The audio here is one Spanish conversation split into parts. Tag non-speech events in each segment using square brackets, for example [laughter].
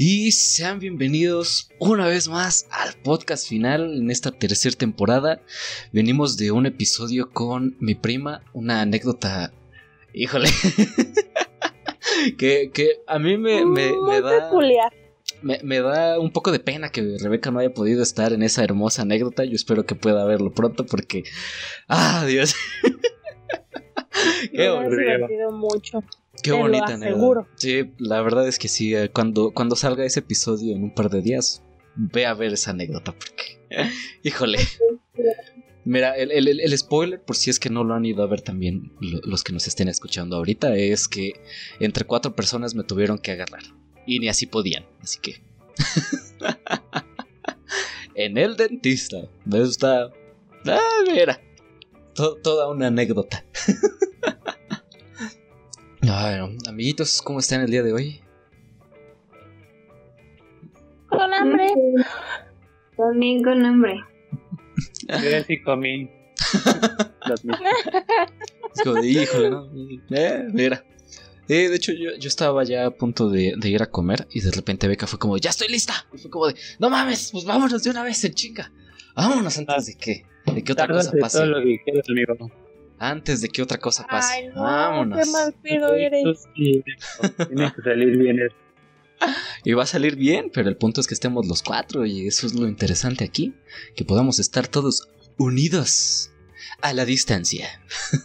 Y sean bienvenidos una vez más al podcast final en esta tercera temporada. Venimos de un episodio con mi prima, una anécdota, híjole, [laughs] que, a mí me, me, da... Me, me, da un poco de pena que Rebeca no haya podido estar en esa hermosa anécdota. Yo espero que pueda verlo pronto porque... ¡Ah, Dios! [laughs] Qué me mucho. Qué bonita, ¿no? Sí, la verdad es que sí. Eh, cuando, cuando salga ese episodio en un par de días, ve a ver esa anécdota porque. [laughs] Híjole. Mira, el, spoiler, por si es que no lo han ido a ver también los que nos estén escuchando ahorita, es que entre cuatro personas me tuvieron que agarrar. Y ni así podían, así que. [laughs] en el dentista. Me gusta. Ah, mira. toda una anécdota. [laughs] Bueno, amiguitos, ¿cómo están el día de hoy? Con hambre. También con hambre. Yo sí comí. [laughs] es como de, híjole, ¿no? Eh, mira. Eh, de hecho, yo, yo, estaba ya a punto de, de, ir a comer y de repente Beca fue como, ya estoy lista. Y fue como de, no mames, pues vámonos de una vez en chinga. Vámonos antes de que, de que otra cosa pase. Todo lo que quieras, amigo antes de que otra cosa pase. Ay, no, Vámonos. Qué mal pedo eres. Tiene que salir bien. Y va a salir bien, pero el punto es que estemos los cuatro y eso es lo interesante aquí, que podamos estar todos unidos a la distancia. [laughs]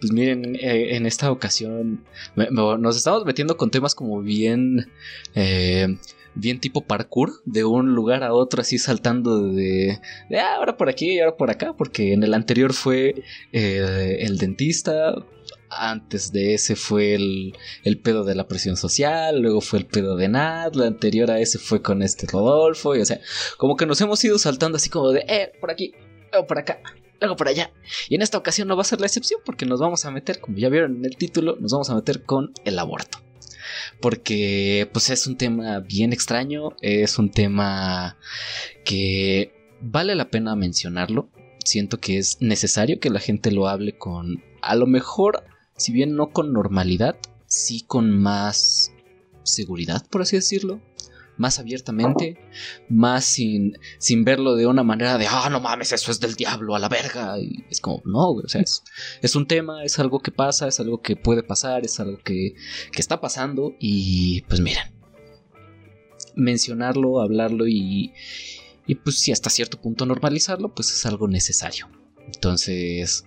pues miren, eh, en esta ocasión nos estamos metiendo con temas como bien eh, bien tipo parkour, de un lugar a otro así saltando de, ah, ahora por aquí y ahora por acá, porque en el anterior fue eh, el dentista, antes de ese fue el, el, pedo de la presión social, luego fue el pedo de Nat, la anterior a ese fue con este Rodolfo, y o sea, como que nos hemos ido saltando así como de, eh, por aquí, luego por acá, luego por allá. Y en esta ocasión no va a ser la excepción porque nos vamos a meter, como ya vieron en el título, nos vamos a meter con el aborto porque pues es un tema bien extraño, es un tema que vale la pena mencionarlo. Siento que es necesario que la gente lo hable con, a lo mejor, si bien no con normalidad, sí con más seguridad, por así decirlo más abiertamente, más sin, sin verlo de una manera de, ah, no mames, eso es del diablo, a la verga. Y es como, no, o sea, es, un tema, es algo que pasa, es algo que puede pasar, es algo que, que está pasando y pues miren, mencionarlo, hablarlo y, y pues si hasta cierto punto normalizarlo, pues es algo necesario. Entonces,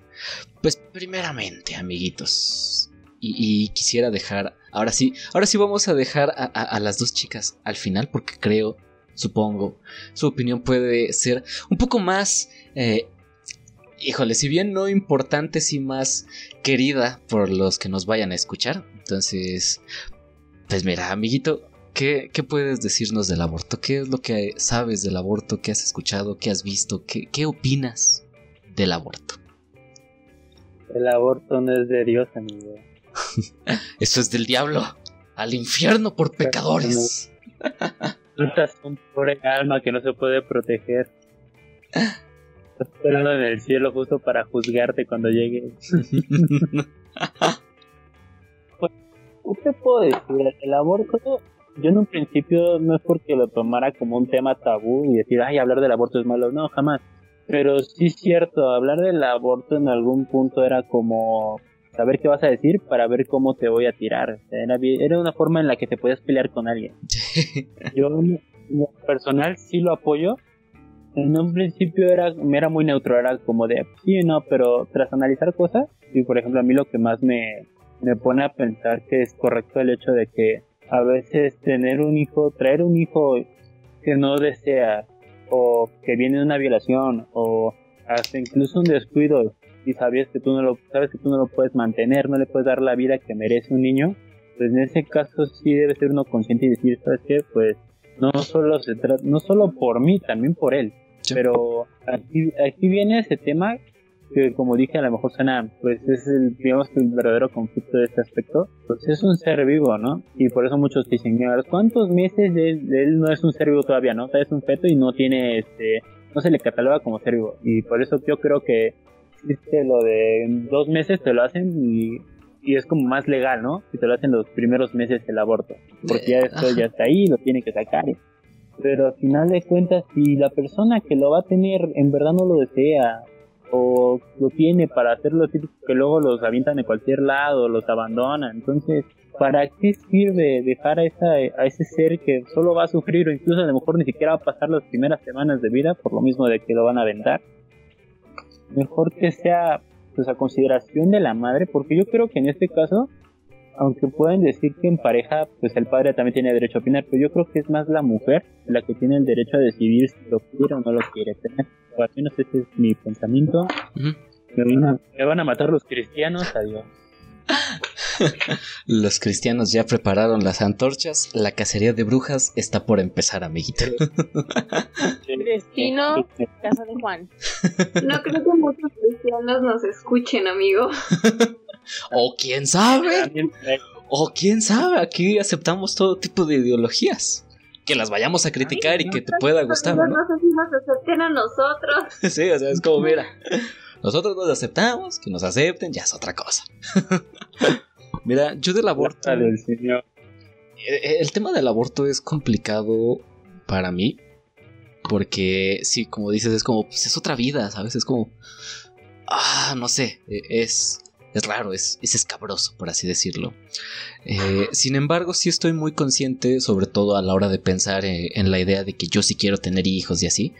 pues primeramente, amiguitos, y, quisiera dejar, ahora sí, ahora sí vamos a dejar a, las dos chicas al final porque creo, supongo, su opinión puede ser un poco más, eh, híjole, si bien no importante, sí más querida por los que nos vayan a escuchar. Entonces, pues mira, amiguito, ¿qué, puedes decirnos del aborto? ¿Qué es lo que sabes del aborto? ¿Qué has escuchado? ¿Qué has visto? ¿Qué, qué opinas del aborto? El aborto no es de Dios, amigo. [laughs] Eso es del diablo. Al infierno por pecadores. Estás un pobre alma que no se puede proteger. Estás esperando en el cielo justo para juzgarte cuando llegue. pues, ¿Qué puedo decir? El aborto, yo en un principio no es porque lo tomara como un tema tabú y decir, ay, hablar del aborto es malo. No, jamás. Pero sí es cierto, hablar del aborto en algún punto era como saber qué vas a decir para ver cómo te voy a tirar. Era, una forma en la que te podías pelear con alguien. [laughs] Yo, personal, sí lo apoyo. En un principio era, me era muy neutro, era como de sí no, pero tras analizar cosas, y por ejemplo, a mí lo que más me, me pone a pensar que es correcto el hecho de que a veces tener un hijo, traer un hijo que no desea, o que viene de una violación, o hasta incluso un descuido y sabes que tú no lo sabes que tú no lo puedes mantener, no le puedes dar la vida que merece un niño, pues en ese caso sí debe ser uno consciente y decir, ¿sabes qué? Pues no solo se trata, no solo por mí, también por él. Pero aquí, aquí viene ese tema que como dije a lo mejor suena pues es el digamos el verdadero conflicto de este aspecto. Pues es un ser vivo no y por eso muchos dicen cuántos meses de él, no es un ser vivo todavía no es un feto y no tiene este no se le cataloga como ser vivo y por eso yo creo que existe lo de dos meses te lo hacen y, y es como más legal no si te lo hacen los primeros meses el aborto porque ya esto ya está ahí lo tiene que sacar pero al final de cuentas si la persona que lo va a tener en verdad no lo desea o lo tiene para hacer lo típico que luego los avientan de cualquier lado, los abandonan. Entonces, ¿para qué sirve dejar a, esa, a ese ser que solo va a sufrir o incluso a lo mejor ni siquiera va a pasar las primeras semanas de vida por lo mismo de que lo van a aventar? Mejor que sea pues a consideración de la madre, porque yo creo que en este caso, aunque pueden decir que en pareja, pues el padre también tiene derecho a opinar, pero yo creo que es más la mujer la que tiene el derecho a decidir si lo quiere o no lo quiere tener al menos ese es mi pensamiento. me, van a, matar los cristianos, adiós. Los cristianos ya prepararon las antorchas, la cacería de brujas está por empezar, amiguito. Destino, casa de Juan. No creo que muchos cristianos nos escuchen, amigo. o quién sabe. O quién sabe, aquí aceptamos todo tipo de ideologías que las vayamos a criticar y que te pueda gustar. No, no sé si nos acepten a nosotros. [laughs] sí, o sea, es como, mira, nosotros nos aceptamos, que nos acepten, ya es otra cosa. [laughs] mira, yo del aborto. El, eh, eh, el tema del aborto es complicado para mí. Porque, sí, como dices, es como, pues es otra vida, ¿sabes? Es como. Ah, no sé, e, es es raro, es, es escabroso, por así decirlo. Eh, sin embargo, sí estoy muy consciente, sobre todo a la hora de pensar eh, en, la idea de que yo sí quiero tener hijos y así.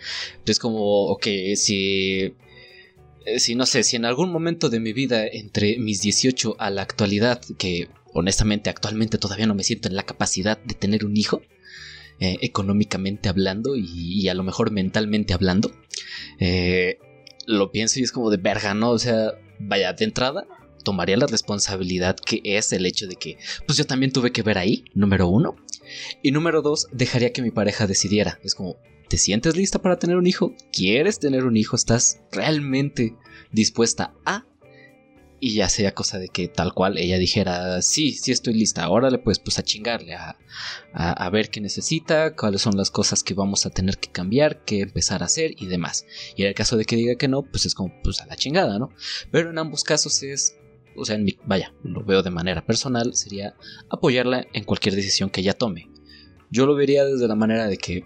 Es como, ok, si... Eh, si no sé, si en algún momento de mi vida, entre mis 18 a la actualidad, que honestamente actualmente todavía no me siento en la capacidad de tener un hijo, económicamente hablando y, a lo mejor mentalmente hablando, lo pienso y es como de verga, ¿no? O sea, vaya, de entrada, tomaría la responsabilidad que es el hecho de que, pues yo también tuve que ver ahí, número uno. Y número dos, dejaría que mi pareja decidiera. Es como, ¿te sientes lista para tener un hijo? ¿Quieres tener un hijo? ¿Estás realmente dispuesta a? Y ya sea cosa de que tal cual ella dijera, sí, sí estoy lista, órale pues, pues a chingarle, a, a, ver qué necesita, cuáles son las cosas que vamos a tener que cambiar, qué empezar a hacer y demás. Y en el caso de que diga que no, pues es como, pues a la chingada, ¿no? Pero en ambos casos es o sea, en mi, vaya, lo veo de manera personal, sería apoyarla en cualquier decisión que ella tome. Yo lo vería desde la manera de que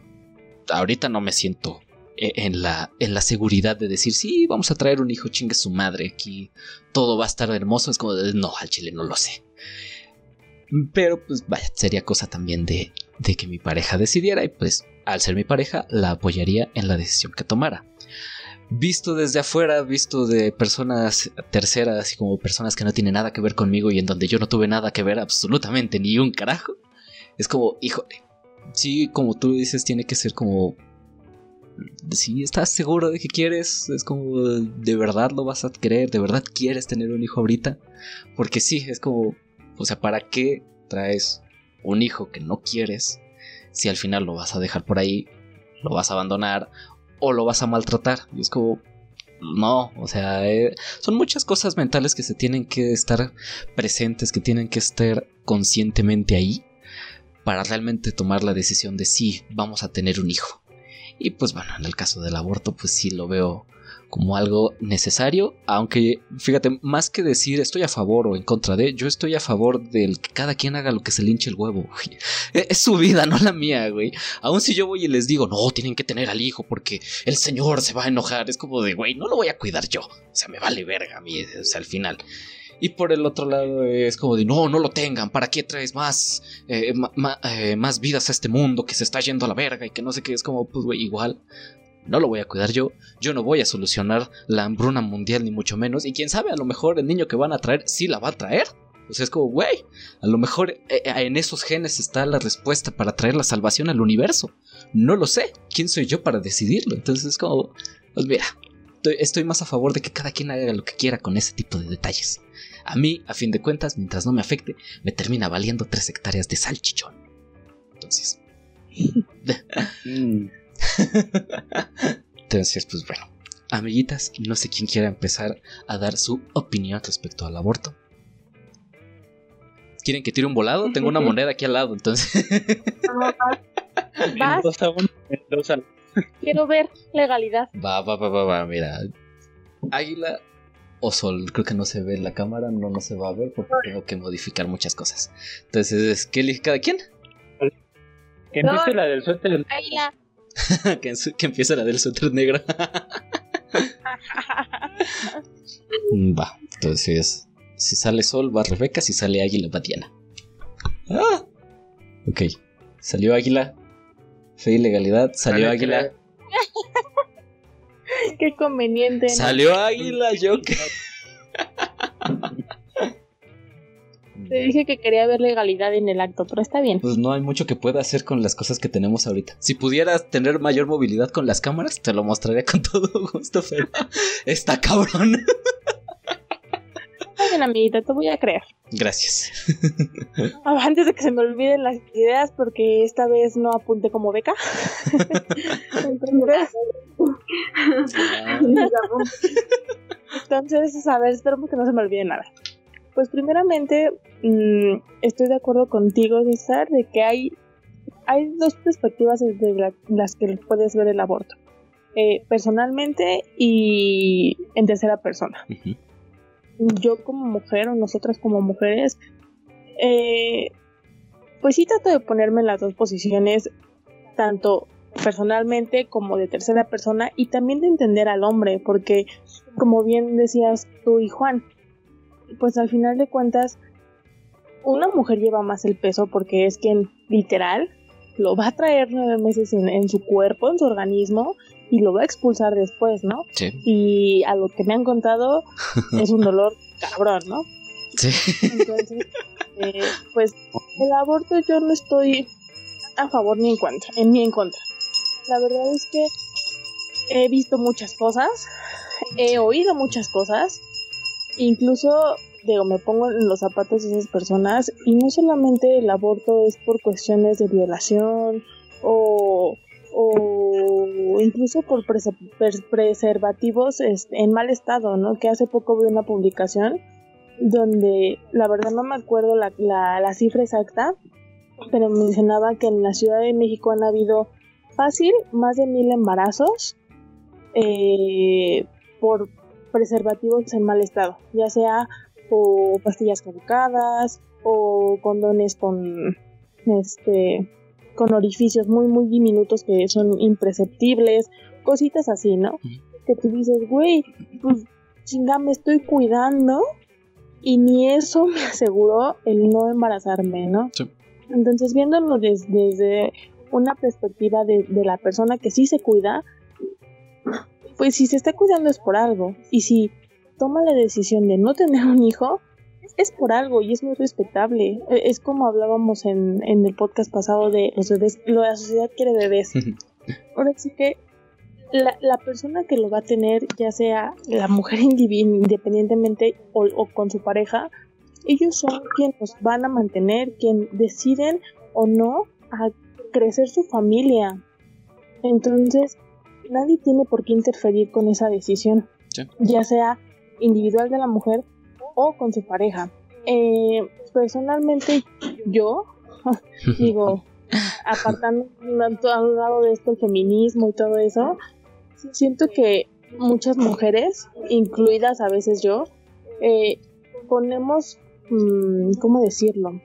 ahorita no me siento e, en la, en la seguridad de decir, sí, vamos a traer un hijo, chingue su madre, aquí todo va a estar hermoso. Es como no, al chile no lo sé. Pero pues vaya, sería cosa también de, de que mi pareja decidiera y pues al ser mi pareja la apoyaría en la decisión que tomara visto desde afuera, visto de personas terceras, así como personas que no tienen nada que ver conmigo y en donde yo no tuve nada que ver absolutamente ni un carajo, es como, híjole, sí, como tú dices, tiene que ser como... Si estás seguro de que quieres, es como, ¿de verdad lo vas a querer? ¿De verdad quieres tener un hijo ahorita? Porque sí, es como, o sea, ¿para qué traes un hijo que no quieres si al final lo vas a dejar por ahí, lo vas a abandonar o lo vas a maltratar. Y es como, no, o sea, eh, son muchas cosas mentales que se tienen que estar presentes, que tienen que estar conscientemente ahí para realmente tomar la decisión de sí, vamos a tener un hijo. Y pues bueno, en el caso del aborto, pues sí lo veo como algo necesario, aunque fíjate, más que decir estoy a favor o en contra de, yo estoy a favor del que cada quien haga lo que se le hinche el huevo. [laughs] Es su vida, no la mía, güey. Aún si yo voy y les digo, no, tienen que tener al hijo porque el señor se va a enojar, es como de, güey, no lo voy a cuidar yo. O sea, me vale verga a mí, o sea, al final. Y por el otro lado es como de, no, no lo tengan, ¿para qué traes más, eh, eh, más vidas a este mundo que se está yendo a la verga y que no sé qué? Es como, pues, güey, igual, no lo voy a cuidar yo, yo no voy a solucionar la hambruna mundial ni mucho menos, y quién sabe, a lo mejor el niño que van a traer sí la va a traer. O sea, es como, güey, a lo mejor eh, en esos genes está la respuesta para traer la salvación al universo. No lo sé, ¿quién soy yo para decidirlo? Entonces es como, pues mira, estoy, más a favor de que cada quien haga lo que quiera con ese tipo de detalles. A mí, a fin de cuentas, mientras no me afecte, me termina valiendo tres hectáreas de salchichón. Entonces... Mm. Entonces, pues bueno, amiguitas, no sé quién quiera empezar a dar su opinión respecto al aborto. ¿Quieren que tire un volado? Tengo una [laughs] moneda aquí al lado, entonces. Mendoza [laughs] Mendoza. Quiero ver legalidad. Va, va, va, va, va, mira. Águila o sol. Creo que no se ve en la cámara, no, no se va a ver porque tengo que modificar muchas cosas. Entonces, ¿qué elige cada quien? Que empiece No. la del suéter. Águila. [laughs] que, que empiece la del suéter negro. [laughs] Va, entonces, si sale sol, va Rebeca, si sale águila, va Diana. Ah, ok, salió águila. Fe y legalidad, salió Dale, águila. [laughs] Qué conveniente. ¿no? Salió águila, yo que. Te dije que quería ver legalidad en el acto, pero está bien. Pues no hay mucho que pueda hacer con las cosas que tenemos ahorita. Si pudieras tener mayor movilidad con las cámaras, te lo mostraría con [laughs] todo gusto, pero está cabrón. Bien, amiguita, te voy a creer. Gracias. Ah, Antes de que se me olviden las ideas, porque esta vez no apunté como beca. [laughs] Entonces, Entonces, a ver, esperemos que no se me olvide nada. Pues primeramente, mm, estoy de acuerdo contigo, César, de que hay, hay dos perspectivas desde la- las que puedes ver el aborto. Eh, personalmente y en tercera persona. Ujú. Yo como mujer o nosotras como mujeres, eh, pues sí trato de ponerme en las dos posiciones, tanto personalmente como de tercera persona y también de entender al hombre, porque como bien decías tú y Juan, pues al final de cuentas, una mujer lleva más el peso porque es quien literal lo va a traer nueve meses en, en su cuerpo, en su organismo, y lo va a expulsar después, ¿no? Sí. Y a lo que me han contado [laughs] es un dolor cabrón, ¿no? Sí. Entonces, eh, pues el aborto yo no estoy a favor ni en contra, en ni en contra. La verdad es que he visto muchas cosas, he oído muchas cosas, incluso digo, me pongo en los zapatos de esas personas y no solamente el aborto es por cuestiones de violación o, o incluso por prese- pres- preservativos en mal estado, ¿no? Que hace poco vi una publicación donde la verdad no me acuerdo la, la, la cifra exacta, pero mencionaba que en la Ciudad de México han habido fácil más de mil embarazos eh, por preservativos en mal estado, ya sea o pastillas caducadas o condones con este con orificios muy muy diminutos que son imperceptibles, cositas así, ¿no? Que tú dices, güey, pues chinga, me estoy cuidando y ni eso me aseguró el no embarazarme, ¿no? Sí. Entonces, viéndolo des- desde una perspectiva de, de la persona que sí se cuida, pues si se está cuidando es por algo. Y si toma la decisión de no tener un hijo, es por algo y es muy respetable. E- Es como hablábamos en, en el podcast pasado de los bebés, lo de la sociedad quiere bebés. [laughs] Ahora sí que la, la persona que lo va a tener, ya sea la mujer [laughs] independientemente o, o con su pareja, ellos son quienes los van a mantener, quien deciden o no a crecer su familia. Entonces, nadie tiene por qué interferir con esa decisión, Sí. ya sea individual de la mujer o con su pareja. Eh, personalmente, yo [laughs] digo, [laughs] apartando a un lado de esto el feminismo y todo eso, siento que muchas mujeres, incluidas a veces yo, eh, ponemos, mm, ¿cómo decirlo?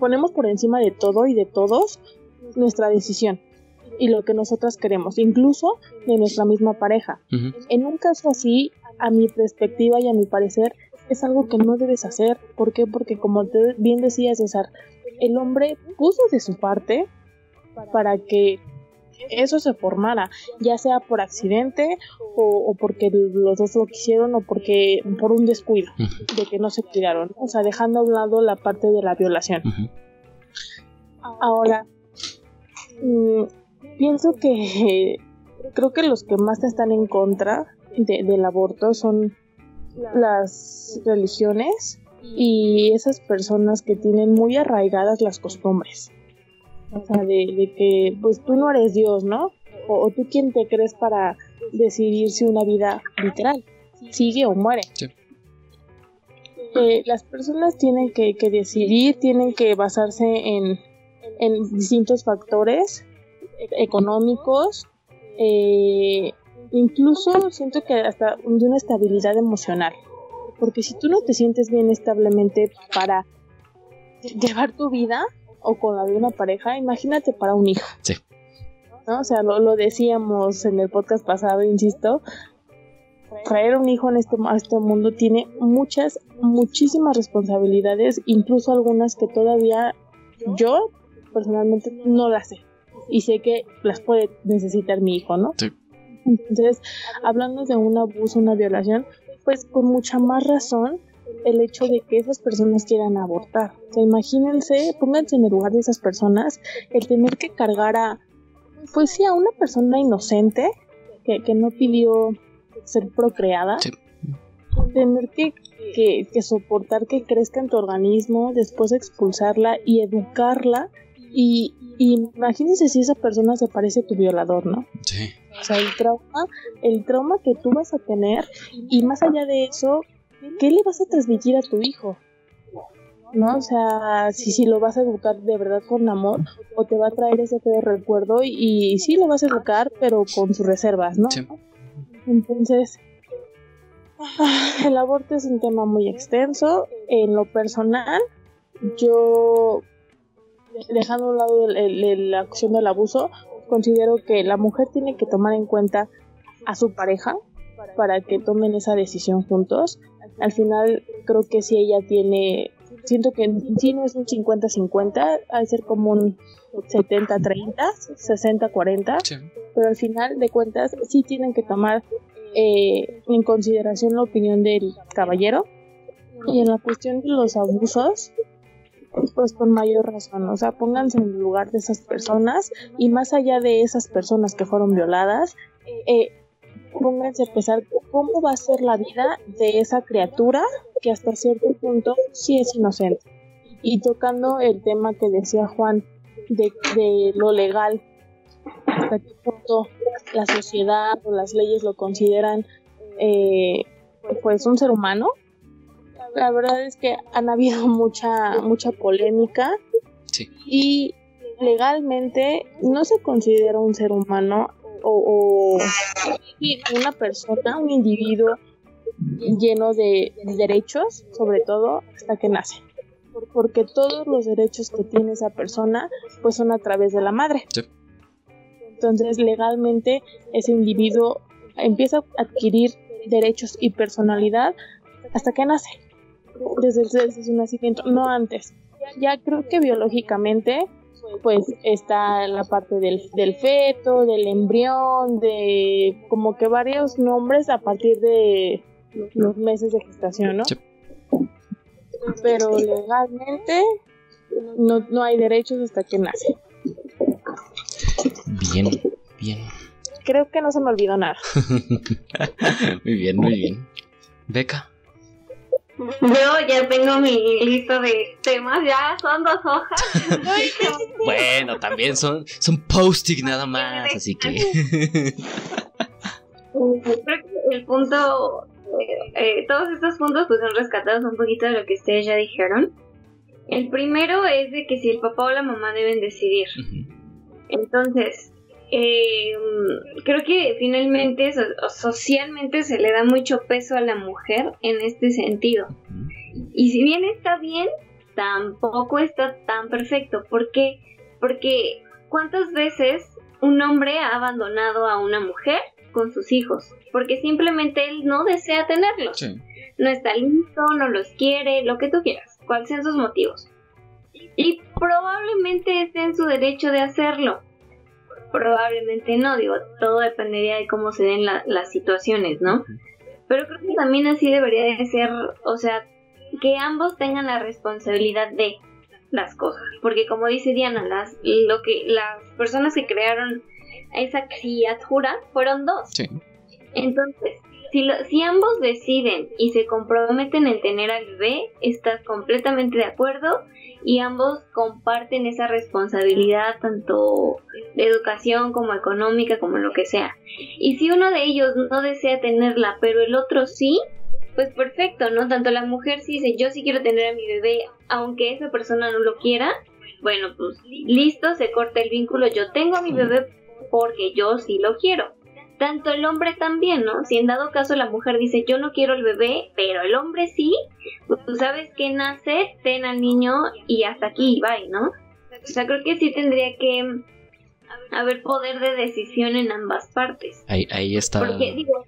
Ponemos por encima de todo y de todos nuestra decisión y lo que nosotras queremos, incluso de nuestra misma pareja. En un caso así, a mi perspectiva y a mi parecer, es algo que no debes hacer. ¿Por qué? Porque como te bien decía César, el hombre puso de su parte para que eso se formara, ya sea por accidente o, o porque los dos lo quisieron o porque por un descuido de que no se cuidaron, o sea, dejando a un lado la parte de la violación. Ahora, mm, pienso que creo que los que más están en contra de- del aborto son las religiones y esas personas que tienen muy arraigadas las costumbres. O sea, de, de que pues tú no eres Dios, ¿no? O, o tú quién te crees para decidir si una vida literal sigue o muere. Sí. Eh, las personas tienen que, que decidir, tienen que basarse en, en distintos factores económicos, eh, incluso siento que hasta de una estabilidad emocional. Porque si tú no te sientes bien establemente para llevar tu vida o con la de una pareja, imagínate para un hijo. Sí. ¿no? O sea, lo, lo decíamos en el podcast pasado, insisto, traer un hijo en este, a este mundo tiene muchas, muchísimas responsabilidades, incluso algunas que todavía yo personalmente no las sé. Y sé que las puede necesitar mi hijo, ¿no? Sí. Entonces, hablando de un abuso, una violación, pues con mucha más razón el hecho de que esas personas quieran abortar. O sea, imagínense, pónganse en el lugar de esas personas, el tener que cargar a, pues sí, a una persona inocente que, que no pidió ser procreada. Sí. Tener que, que, que soportar que crezca en tu organismo, después expulsarla y educarla. Y, y imagínense si esa persona se parece a tu violador, ¿no? Sí. O sea, el trauma, el trauma que tú vas a tener y más allá de eso, ¿qué le vas a transmitir a tu hijo? ¿No? O sea, si, si lo vas a educar de verdad con amor o te va a traer ese feo recuerdo y, y sí lo vas a educar, pero con sus reservas, ¿no? Sí. Entonces, ah, el aborto es un tema muy extenso. En lo personal, yo, dejando a un lado el- el- el- la acción del abuso, considero que la mujer tiene que tomar en cuenta a su pareja para que tomen esa decisión juntos. Al final, creo que si ella tiene, siento que sí no es un 50-50, ha de ser como un 70-30, 60-40 Sí. pero al final de cuentas sí tienen que tomar eh, en consideración la opinión del caballero y en la cuestión de los abusos pues con mayor razón, o sea, pónganse en el lugar de esas personas y más allá de esas personas que fueron violadas, eh, pónganse a pensar cómo va a ser la vida de esa criatura que hasta cierto punto sí es inocente. Y tocando el tema que decía Juan de, de lo legal, hasta qué punto la sociedad o las leyes lo consideran eh, pues un ser humano. La verdad es que han habido [laughs] mucha mucha polémica Sí. y legalmente no se considera un ser humano o, o una persona, un individuo lleno de derechos, sobre todo hasta que nace. Porque todos los derechos que tiene esa persona pues son a través de la madre. Sí. Entonces legalmente ese individuo empieza a adquirir derechos y personalidad hasta que nace. Desde, desde su nacimiento, no antes. Ya creo que biológicamente pues está la parte del, del feto, del embrión, de como que varios nombres a partir de los meses de gestación, ¿no? Sí. Pero legalmente no, no hay derechos hasta que nace. Bien, bien. Creo que no se me olvidó nada. [laughs] Muy bien, muy bien. Beca. Yo ya tengo mi lista de temas, ya son dos hojas. [laughs] Bueno, también son, son post-it nada más, así que. [laughs] Creo que el punto, eh, eh, todos estos puntos pues son rescatados un poquito de lo que ustedes ya dijeron. El primero es de que si el papá o la mamá deben decidir. Entonces, eh, creo que finalmente so- socialmente se le da mucho peso a la mujer en este sentido. Y si bien está bien, tampoco está tan perfecto. ¿Por qué? Porque ¿cuántas veces un hombre ha abandonado a una mujer con sus hijos? Porque simplemente él no desea tenerlos. Sí. No está listo, no los quiere, lo que tú quieras, cuáles sean sus motivos. Y probablemente esté en su derecho de hacerlo. Probablemente no, digo, todo dependería de cómo se den la- las situaciones, ¿no? Pero creo que también así debería de ser, o sea, que ambos tengan la responsabilidad de las cosas. Porque como dice Diana, las, lo que, las personas que crearon esa criatura fueron dos. Sí. Entonces, si, lo- si ambos deciden y se comprometen en tener al bebé, estás completamente de acuerdo y ambos comparten esa responsabilidad tanto de educación como económica como lo que sea. Y si uno de ellos no desea tenerla, pero el otro sí, pues perfecto, ¿no? Tanto la mujer si dice yo sí quiero tener a mi bebé, aunque esa persona no lo quiera, bueno, pues listo, se corta el vínculo, yo tengo a mi bebé porque yo sí lo quiero. Tanto el hombre también, ¿no? Si en dado caso la mujer dice yo no quiero el bebé, pero el hombre sí, pues tú sabes que nace, ten al niño y hasta aquí, bye, ¿no? O sea, creo que sí tendría que haber poder de decisión en ambas partes. Ahí, ahí está. Porque digo,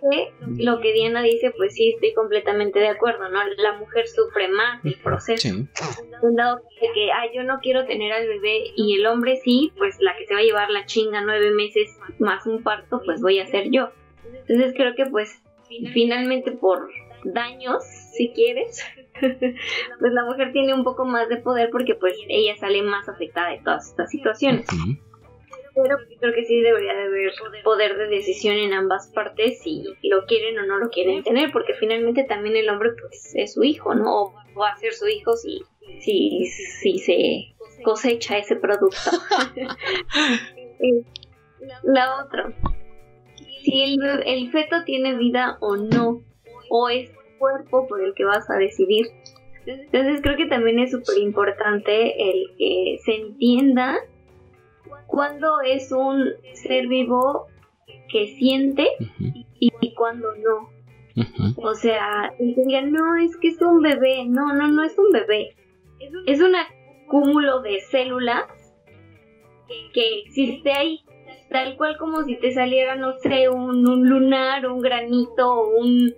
que lo que Diana dice, pues sí, estoy completamente de acuerdo, ¿no? La mujer sufre más el proceso. Sí. Un dado de que, ah, yo no quiero tener al bebé y el hombre sí, pues la que se va a llevar la chinga nueve meses más un parto, pues voy a ser yo. Entonces creo que pues finalmente por daños, si quieres, [laughs] pues la mujer tiene un poco más de poder porque pues ella sale más afectada de todas estas situaciones. Ujú. Pero creo que sí debería de haber poder de decisión en ambas partes si lo quieren o no lo quieren tener, porque finalmente también el hombre pues es su hijo, ¿no? O va a ser su hijo si, si, si se cosecha ese producto. [laughs] Eh, La otra, si el, el feto tiene vida o no, o es tu cuerpo por el que vas a decidir. Entonces creo que también es súper importante el que se entienda cuándo es un ser vivo que siente y, y cuándo no. O sea, no, es que es un bebé. No, no, no es un bebé. Es un acúmulo de células que existe ahí. Tal cual como si te saliera, no sé, un, un lunar, un granito, un,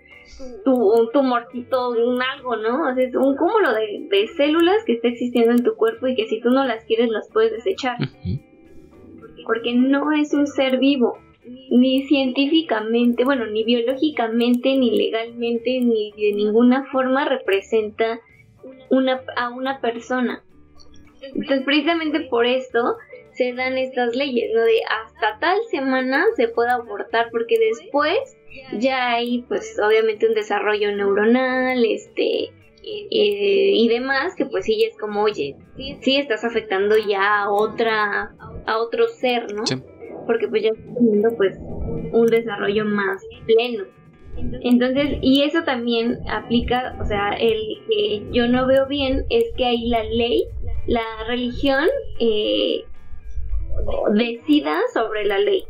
tu, un tumorcito, un algo, ¿no? O sea, es un cúmulo de, de células que está existiendo en tu cuerpo y que si tú no las quieres las puedes desechar. Porque no es un ser vivo ni científicamente, bueno, ni biológicamente, ni legalmente, ni de ninguna forma representa una, a una persona. Entonces, precisamente por esto se dan estas leyes, ¿no? De hasta tal semana se puede abortar, porque después ya hay, pues, obviamente un desarrollo neuronal, este, eh, y demás, que pues sí ya es como, oye, sí estás afectando ya a otra, a otro ser, ¿no? Sí. porque pues ya está teniendo pues un desarrollo más pleno. Entonces, y eso también aplica, o sea, el que yo no veo bien es que ahí la ley, la religión, eh, decida sobre la ley.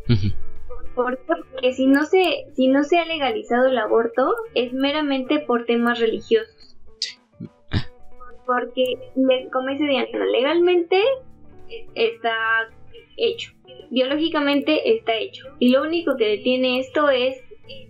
Porque si no se, si no se ha legalizado el aborto, es meramente por temas religiosos. Porque, como dice Diana, legalmente está hecho. Biológicamente está hecho. Y lo único que detiene esto es,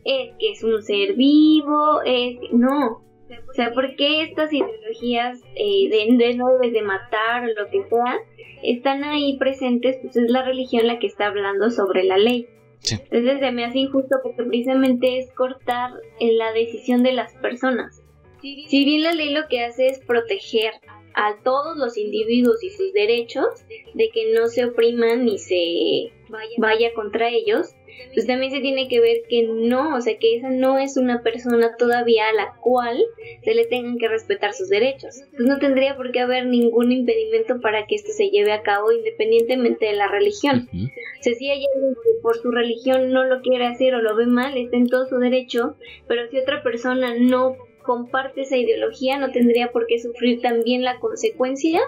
es que es un ser vivo, es... No. O sea, ¿por qué estas ideologías eh, de, de no debes de matar o lo que sea están ahí presentes? Pues es la religión la que está hablando sobre la ley. Sí. Entonces se me hace injusto porque precisamente es cortar en la decisión de las personas. Si bien la ley lo que hace es proteger a todos los individuos y sus derechos de que no se opriman ni se vaya, vaya contra ellos, pues también se tiene que ver que no, o sea que esa no es una persona todavía a la cual se le tengan que respetar sus derechos. Pues no tendría por qué haber ningún impedimento para que esto se lleve a cabo independientemente de la religión. O sea, si hay alguien que por su religión no lo quiere hacer o lo ve mal, está en todo su derecho, pero si otra persona no comparte esa ideología, no tendría por qué sufrir también la consecuencia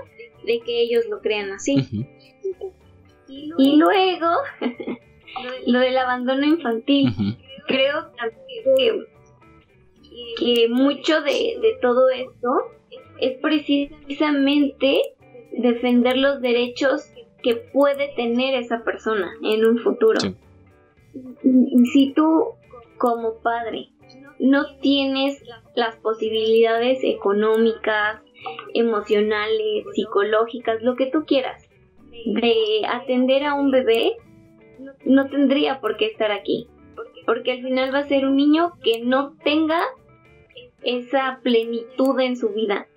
de que ellos lo crean así. Y luego, [laughs] lo del abandono infantil. Creo también que, que mucho de, de todo esto es precisamente defender los derechos que puede tener esa persona en un futuro. Sí. Si tú, como padre, no tienes las posibilidades económicas, emocionales, psicológicas, lo que tú quieras, de atender a un bebé, no tendría por qué estar aquí. Porque al final va a ser un niño que no tenga esa plenitud en su vida.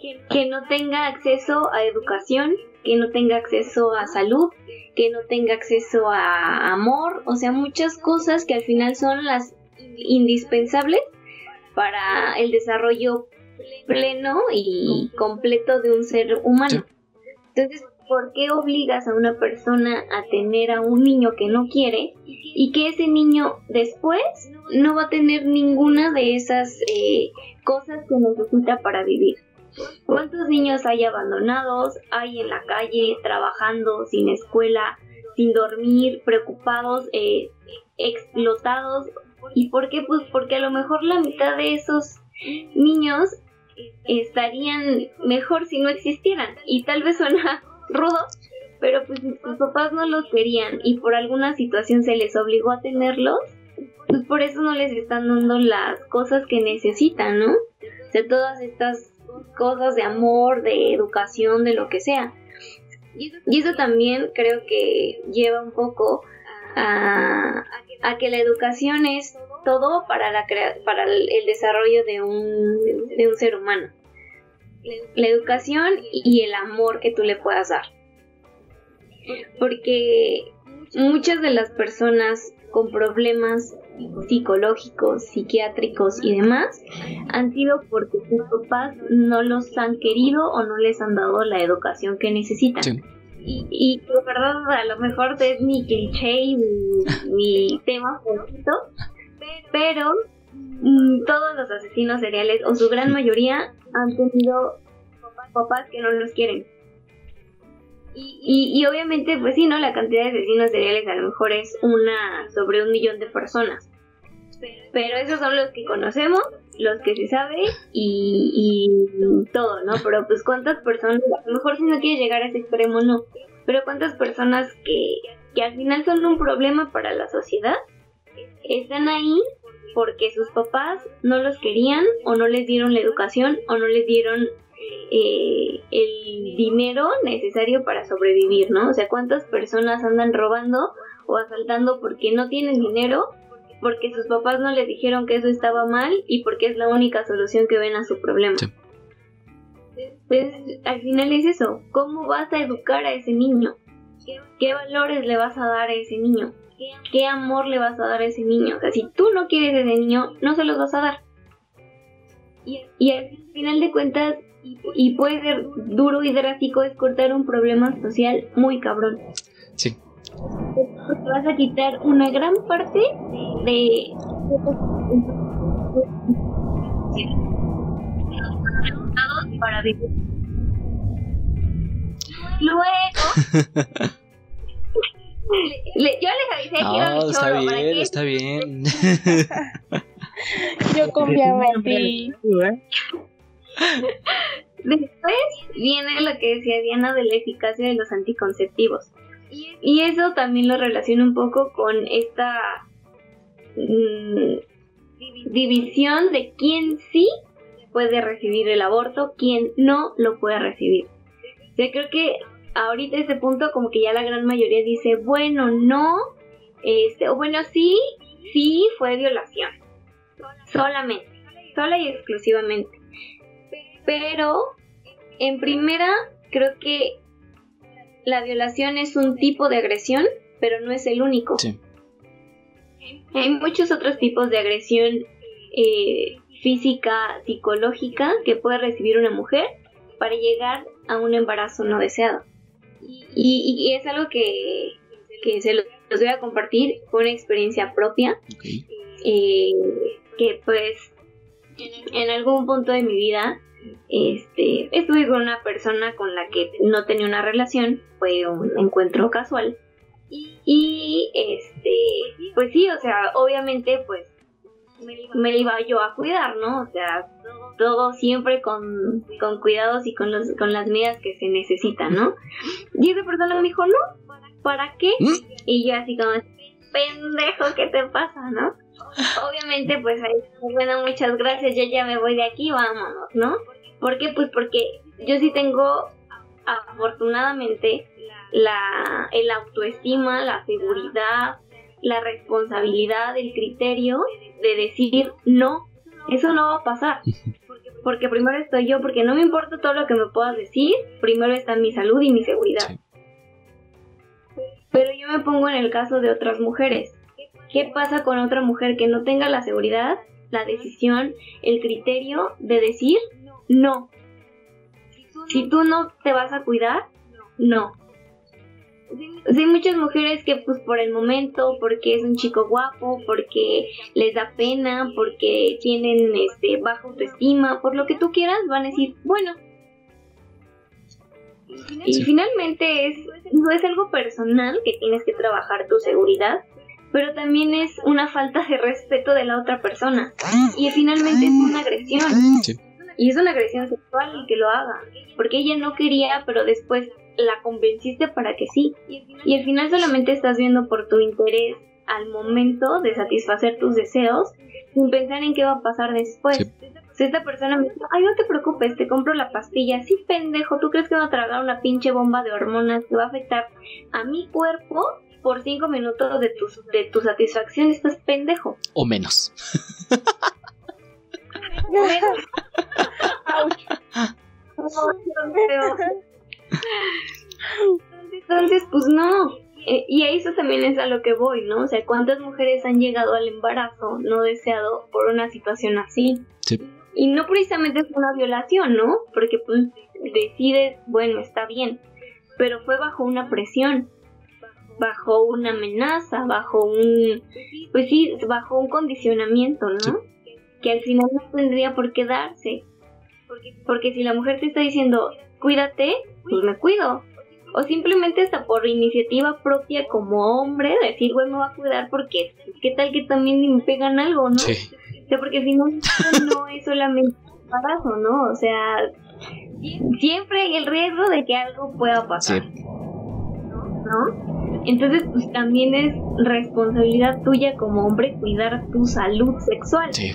Que no tenga acceso a educación, que no tenga acceso a salud, que no tenga acceso a amor, o sea, muchas cosas que al final son las indispensables para el desarrollo pleno y completo de un ser humano. Entonces, ¿por qué obligas a una persona a tener a un niño que no quiere y que ese niño después no va a tener ninguna de esas eh, cosas que necesita para vivir? ¿Cuántos niños hay abandonados, hay en la calle, trabajando, sin escuela, sin dormir, preocupados, eh, explotados? ¿Y por qué? Pues porque a lo mejor la mitad de esos niños estarían mejor si no existieran. Y tal vez suena [laughs] rudo, pero pues sus papás no los querían y por alguna situación se les obligó a tenerlos, pues por eso no les están dando las cosas que necesitan, ¿no? O sea, todas estas cosas de amor, de educación, de lo que sea. Y eso también creo que lleva un poco a, a que la educación es todo para, la para el desarrollo de un, de un ser humano. La educación y el amor que tú le puedas dar. Porque muchas de las personas con problemas psicológicos, psiquiátricos y demás han sido porque sus papás no los han querido o no les han dado la educación que necesitan. Y, y verdad, a lo mejor es mi cliché y mi, [laughs] tema favorito, pero mm, todos los asesinos seriales, o su gran mayoría, han tenido papás que no los quieren. Y, y, obviamente, pues sí, ¿no? La cantidad de asesinos seriales a lo mejor es una sobre un millón de personas. Pero esos son los que conocemos, los que se sabe y, todo, ¿no? Pero pues cuántas personas, a lo mejor si no quieres llegar a ese extremo, no. Pero cuántas personas que, que al final son un problema para la sociedad están ahí porque sus papás no los querían o no les dieron la educación o no les dieron eh, el dinero necesario para sobrevivir, ¿no? O sea, ¿cuántas personas andan robando o asaltando porque no tienen dinero? Porque sus papás no les dijeron que eso estaba mal y porque es la única solución que ven a su problema. Entonces, al final es eso, ¿cómo vas a educar a ese niño? ¿Qué valores le vas a dar a ese niño? ¿Qué amor le vas a dar a ese niño? O sea, si tú no quieres a ese niño, no se los vas a dar. Y al final de cuentas, y puede ser duro y drástico, es cortar un problema social muy cabrón. Sí. Te vas a quitar una gran parte de para vivir. Luego, [laughs] le, yo les avisé que no, era está choro, bien, está bien. [laughs] Yo confiaba en ti. Después viene lo que decía Diana de la eficacia de los anticonceptivos. Y eso también lo relaciona un poco con esta mm, división de quién sí puede recibir el aborto, quién no lo puede recibir. Yo creo que ahorita ese punto como que ya la gran mayoría dice, bueno, no, este, o bueno, sí, sí fue violación. Solamente, sola y exclusivamente. Pero, en primera, creo que la violación es un tipo de agresión, pero no es el único. Hay muchos otros tipos de agresión eh, física, psicológica que puede recibir una mujer para llegar a un embarazo no deseado. Y, es algo que, se los, voy a compartir con una experiencia propia. Eh, que pues en algún punto de mi vida este, estuve con una persona con la que no tenía una relación, fue un encuentro casual. Y este, pues sí, o sea, obviamente pues me, iba yo a cuidar, ¿no? O sea, todo siempre con, con cuidados y con, los, con las medidas que se necesitan, ¿no? Y esa persona me dijo, no, ¿para qué? ¿Mm? Y yo así como, pendejo, ¿qué te pasa, no? Obviamente, pues ahí, bueno, muchas gracias, yo ya me voy de aquí, vámonos, ¿no? ¿Por qué? Pues porque yo sí tengo, afortunadamente, la, el autoestima, la seguridad, la responsabilidad, el criterio de decir no, eso no va a pasar. [laughs] porque primero estoy yo, porque no me importa todo lo que me puedas decir, primero está mi salud y mi seguridad. Pero yo me pongo en el caso de otras mujeres. ¿Qué pasa con otra mujer que no tenga la seguridad, la decisión, el criterio de decir no? Si tú no te vas a cuidar, no. Hay muchas mujeres que pues por el momento, porque es un chico guapo, porque les da pena, porque tienen este baja autoestima, por lo que tú quieras, van a decir, bueno. Y Sí. finalmente es, no es algo personal que tienes que trabajar tu seguridad, pero también es una falta de respeto de la otra persona. Y finalmente es una agresión. Sí. Y es una agresión sexual el que lo haga. Porque ella no quería, pero después la convenciste para que sí. Y al final solamente estás viendo por tu interés al momento de satisfacer tus deseos sin pensar en qué va a pasar después. Sí. Si esta persona me dice, ay, no te preocupes, te compro la pastilla. Sí, pendejo, ¿tú crees que va a tragar una pinche bomba de hormonas que va a afectar a mi cuerpo por cinco minutos de tu, de tu satisfacción? Estás pendejo. O menos. [laughs] Entonces, pues no. Eh, y a eso también es a lo que voy, ¿no? O sea, ¿cuántas mujeres han llegado al embarazo no deseado por una situación así? Sí. Y no precisamente es una violación, ¿no? Porque pues decides, bueno, está bien, pero fue bajo una presión, bajo una amenaza, bajo un, pues sí, bajo un condicionamiento, ¿no? Sí. Que al final no tendría por qué darse. Porque, porque si la mujer te está diciendo, cuídate, pues me cuido. O simplemente hasta por iniciativa propia como hombre, decir, güey, me va a cuidar porque qué tal que también me pegan algo, ¿no? Sí. O sea, porque finalmente no es solamente un embarazo, ¿no? O sea, siempre hay el riesgo de que algo pueda pasar, Sí. ¿no? Entonces, pues también es responsabilidad tuya como hombre cuidar tu salud sexual. Sí.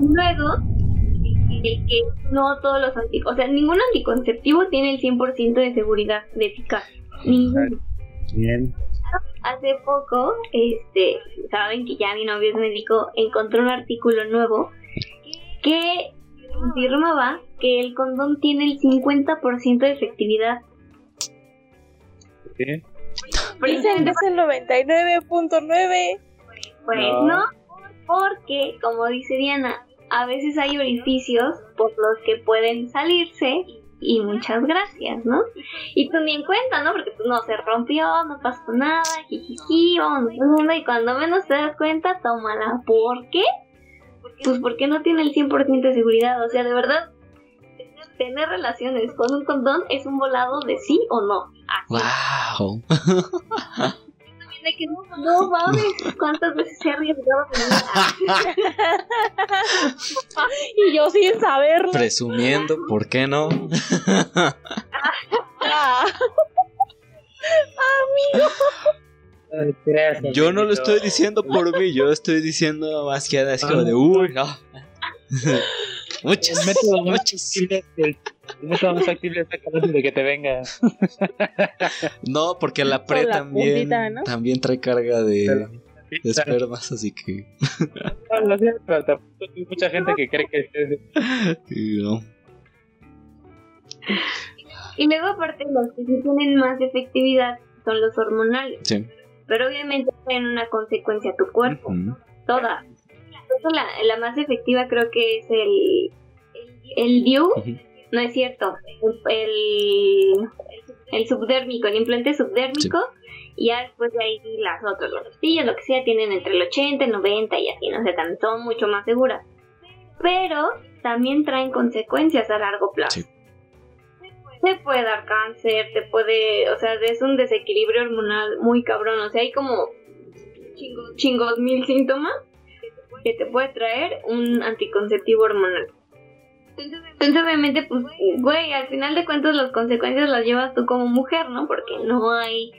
Luego, el que no todos los anti... O sea, ningún anticonceptivo tiene el 100% de seguridad de eficacia. Ninguno. Bien. Hace poco, este, saben que ya mi novio es médico, encontró un artículo nuevo que confirmaba que el condón tiene el 50% de efectividad. Es el 99.9. Pues No. no, porque, como dice Diana, a veces hay orificios por los que pueden salirse y muchas gracias, ¿no? Y tú ni en cuenta, ¿no? Porque pues no se rompió, no pasó nada, jijiji, vamos mundo y cuando menos te das cuenta, tómala. ¿Por qué? Pues porque no tiene el 100% de seguridad, o sea, de verdad, tener relaciones con un condón es un volado de sí o no. Así. Wow. [laughs] De que no, no mames, ¿cuántas veces se ha arriesgado? Y yo sin saberlo. Presumiendo, ¿por qué no? [laughs] Ah. Gracias, Yo no lo estoy diciendo por mí, yo estoy diciendo más que nada, es como de, uy, no. Muchas, El método muchas. factible, el, el método más factible es de que te venga. No, porque la pre la también, puntita, ¿no? también trae carga de, de espermas, así que. No, lo sé, pero tampoco hay mucha gente que cree que es- [laughs] y no. Y luego aparte los que sí tienen más efectividad son los hormonales, Sí. pero obviamente tienen una consecuencia a tu cuerpo, Ujú. todas. Entonces, la, la más efectiva creo que es el el DIU, Ujú. no es cierto, el, el subdérmico, el implante subdérmico, y ya después de ahí las otras, las pastillas, lo que sea, tienen entre el 80 y el 90 y así, no sé, son mucho más seguras. Pero también traen consecuencias a largo plazo. Sí. Te puede dar cáncer, te puede, o sea, es un desequilibrio hormonal muy cabrón, o sea, hay como chingos, chingos mil síntomas que te puede traer un anticonceptivo hormonal. Entonces, obviamente, pues, güey, al final de cuentas las consecuencias las llevas tú como mujer, ¿no? Porque no hay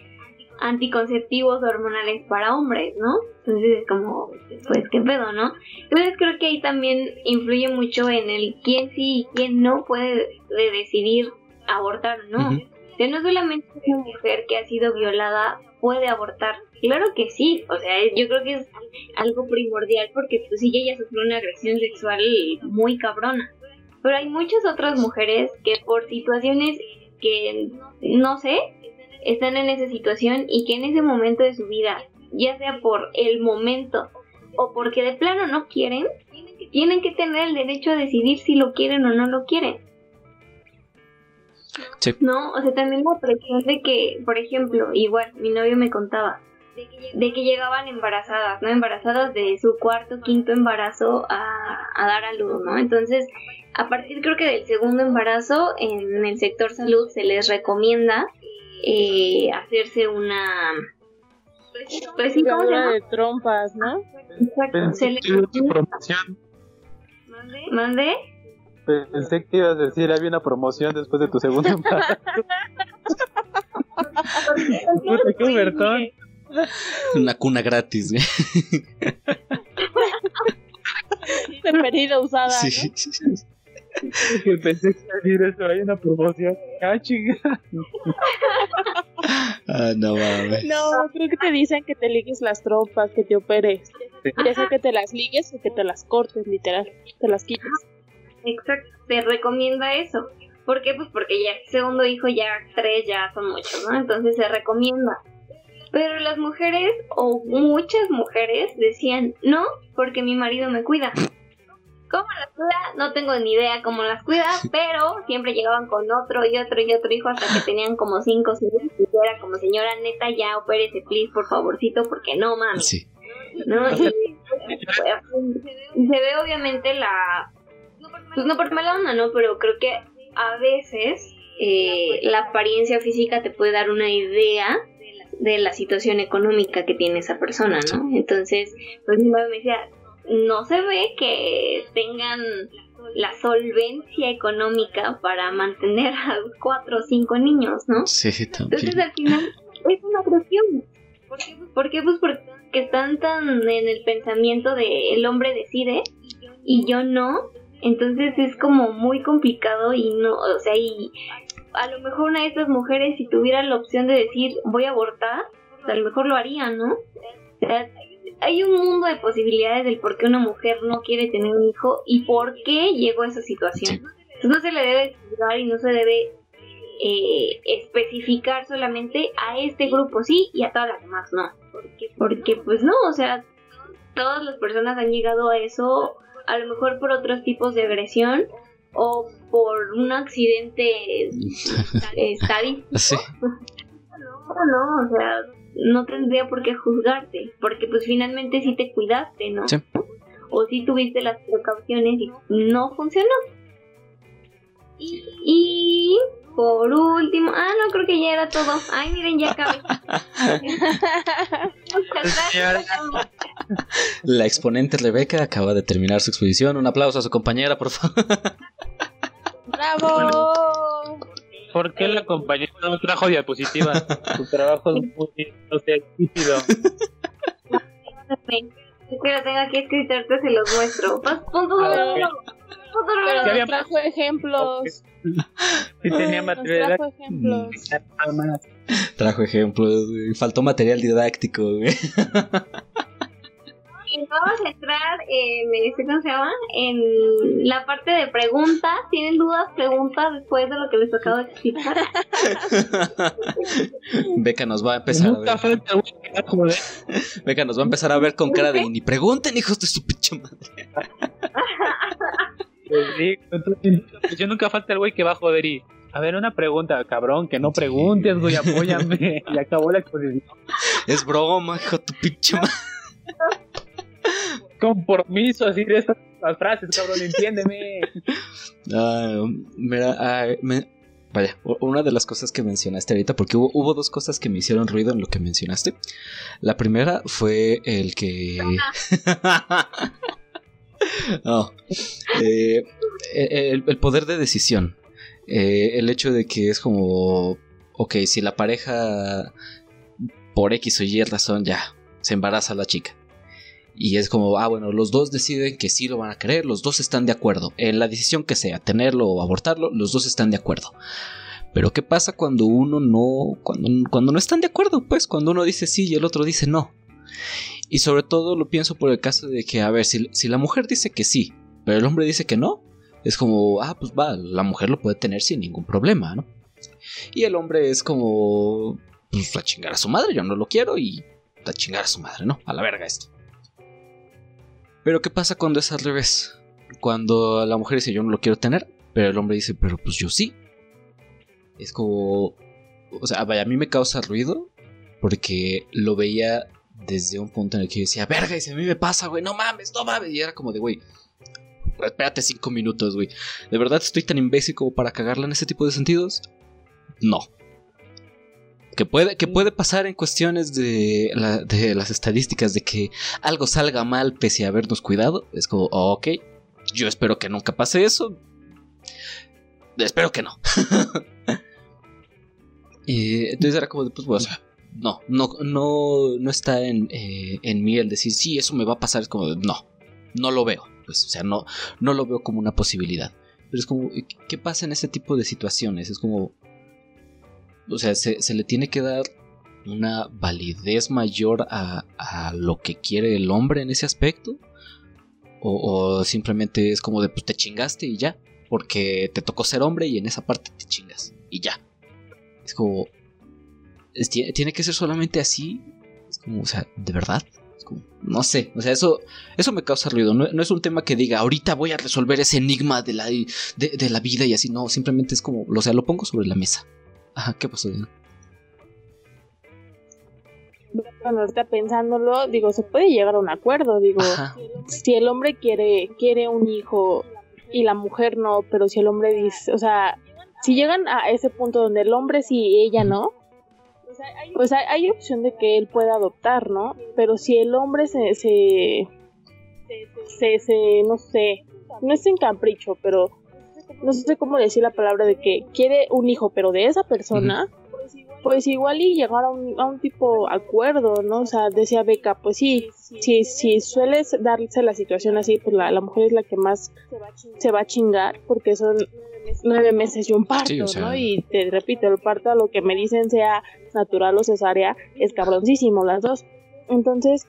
anticonceptivos hormonales para hombres, ¿no? Entonces es como, pues, ¿qué pedo, no? Entonces creo que ahí también influye mucho en el quién sí y quién no puede de decidir abortar o no. Ujú. O sea, no solamente es una mujer que ha sido violada puede abortar? Claro que sí, o sea, yo creo que es algo primordial porque pues ella sufrió una agresión sexual muy cabrona. Pero hay muchas otras mujeres que por situaciones que no sé, están en esa situación y que en ese momento de su vida, ya sea por el momento o porque de plano no quieren, tienen que tener el derecho a decidir si lo quieren o no lo quieren. No, o sea, también la presión de que, por ejemplo, igual mi novio me contaba de que llegaban embarazadas, ¿no? Embarazadas de su cuarto, quinto embarazo a, a dar a luz, ¿no? Entonces, a partir creo que del segundo embarazo, en el sector salud se les recomienda eh, hacerse una... Pues sí, ¿cómo se llama? de trompas, ¿no? Exacto. Se les... promoción. ¿Mande? Pensé que ibas a decir, había una promoción después de tu segundo embarazo. [laughs] qué Una cuna gratis, güey. [laughs] Preferida usada. Sí. que pensé que decir eso, hay una promoción. Ah, chinga. ah, no mames. No, creo que te dicen que te ligues las trompas, que te operes. Ya sea que te las ligues o que te las cortes, literal. Te las quites. Exacto, te recomienda eso. ¿Por qué? Pues porque ya segundo hijo, ya tres, ya son muchos, ¿no? Entonces se recomienda. Pero las mujeres, o muchas mujeres, decían, no, porque mi marido me cuida. ¿Cómo las cuida? No tengo ni idea cómo las cuida, [laughs] pero siempre llegaban con otro y otro y otro hijo hasta que tenían como cinco hijos. Y era como, señora, neta, ya opérese, please, por favorcito, porque no, mames. Sí. ¿No? [laughs] Y, se ve obviamente la... Pues no por mala onda, ¿no? Pero creo que a veces eh, la apariencia física te puede dar una idea de la situación económica que tiene esa persona, ¿no? Entonces, pues mi mamá me decía, no se ve que tengan la solvencia económica para mantener a cuatro o cinco niños, ¿no? Sí, también. Entonces al final es una presión. ¿Por qué? Pues porque están tan en el pensamiento de el hombre decide y yo no. Entonces es como muy complicado y no, o sea, y a lo mejor una de estas mujeres si tuviera la opción de decir voy a abortar, pues, a lo mejor lo haría, ¿no? O sea, hay un mundo de posibilidades del por qué una mujer no quiere tener un hijo y por qué llegó a esa situación. Entonces no se le debe juzgar y no se debe eh, especificar solamente a este grupo sí y a todas las demás no. Porque, porque pues no, o sea, todas las personas han llegado a eso a lo mejor por otros tipos de agresión o por un accidente [laughs] estadístico. Sí. No, no, o sea, no tendría por qué juzgarte, porque pues finalmente sí te cuidaste, ¿no? Sí. O sí tuviste las precauciones y no funcionó. Y, por último, ah, no, creo que ya era todo. Ay, miren, ya acabé. [laughs] La exponente Rebeca acaba de terminar su exposición. Un aplauso a su compañera, por favor. ¡Bravo! ¿Por qué la compañera no trajo diapositivas? Su trabajo es muy, no sé, Espera, tengo aquí escritorte, se los muestro. Punto Pero trajo ejemplos. Sí tenía material. Trajo ejemplos. Trajo ejemplos, Faltó material didáctico, güey [laughs] vamos a entrar en, este, ¿cómo se llama? En la parte de preguntas. ¿Tienen dudas, preguntas después de lo que les acabo de explicar? [laughs] Beca nos va a empezar a ver. Beca nos va a empezar a ver con cara de ni pregunten, hijos de su pinche madre. Pues sí, yo nunca falta el güey que va a joder y. A ver, una pregunta, cabrón, que no preguntes, güey, apóyame. [laughs] y acabó la exposición. Es broma, hijo de tu pinche madre compromiso decir estas frases, cabrón, entiéndeme. [laughs] Ah, mira, ah, vaya, una de las cosas que mencionaste ahorita, porque hubo, dos cosas que me hicieron ruido en lo que mencionaste. La primera fue el que... [laughs] eh, el, el, poder de decisión. Eh, el hecho de que es como, ok, si la pareja por X o Y razón ya se embaraza la chica y es como, ah, bueno, los dos deciden que sí lo van a querer, los dos están de acuerdo. En la decisión que sea, tenerlo o abortarlo, los dos están de acuerdo. Pero ¿qué pasa cuando uno no, cuando, cuando no están de acuerdo? Pues cuando uno dice sí y el otro dice no. Y sobre todo lo pienso por el caso de que, a ver, si, si la mujer dice que sí, pero el hombre dice que no, es como, ah, pues va, la mujer lo puede tener sin ningún problema, ¿no? Y el hombre es como, pues a chingar a su madre, yo no lo quiero y a chingar a su madre, ¿no? A la verga esto. Pero ¿qué pasa cuando es al revés? Cuando la mujer dice yo no lo quiero tener, pero el hombre dice, pero pues yo sí. Es como, o sea, vaya, a mí me causa ruido porque lo veía desde un punto en el que yo decía, verga, y si a mí me pasa, güey, no mames, no mames. Y era como de, güey, espérate cinco minutos, güey. ¿De verdad estoy tan imbécil como para cagarla en ese tipo de sentidos? No. Que puede, que puede pasar en cuestiones de, de las estadísticas de que algo salga mal pese a habernos cuidado. Es como, ok, yo espero que nunca pase eso. Espero que no. [laughs] y entonces era como, pues, bueno, no, no, no, no está en, eh, en mí el decir, sí, eso me va a pasar. Es como, no, no lo veo. Pues, o sea, no, no lo veo como una posibilidad. Pero es como, ¿qué pasa en ese tipo de situaciones? Es como, o sea, se, le tiene que dar una validez mayor a, a, lo que quiere el hombre en ese aspecto. O, simplemente es como de, pues te chingaste y ya. Porque te tocó ser hombre y en esa parte te chingas. Y ya. Es como... tiene que ser solamente así. Es como, o sea, ¿de verdad? no sé, o sea, eso, eso me causa ruido. No, es un tema que diga, ahorita voy a resolver ese enigma de la, de, la vida y así. No, simplemente es como, o sea, lo pongo sobre la mesa. Ajá, ¿qué pasó, Bueno, ahorita pensándolo, digo, se puede llegar a un acuerdo, digo, si el hombre quiere, quiere un hijo y la mujer no, pero si el hombre dice, o sea, si llegan a ese punto donde el hombre sí y ella no, pues hay, opción de que él pueda adoptar, ¿no? Pero si el hombre se, se, se, no sé, no es en capricho, pero no sé cómo decir la palabra de que quiere un hijo, pero de esa persona, pues igual y llegar a un, a un tipo acuerdo, ¿no? O sea, decía Beca, pues sí, si, si sueles darse la situación así, pues la, la mujer es la que más se va a chingar, porque son nueve meses y un parto, ¿no? Y te repito, el parto, a lo que me dicen sea natural o cesárea, es cabroncísimo las dos. Entonces,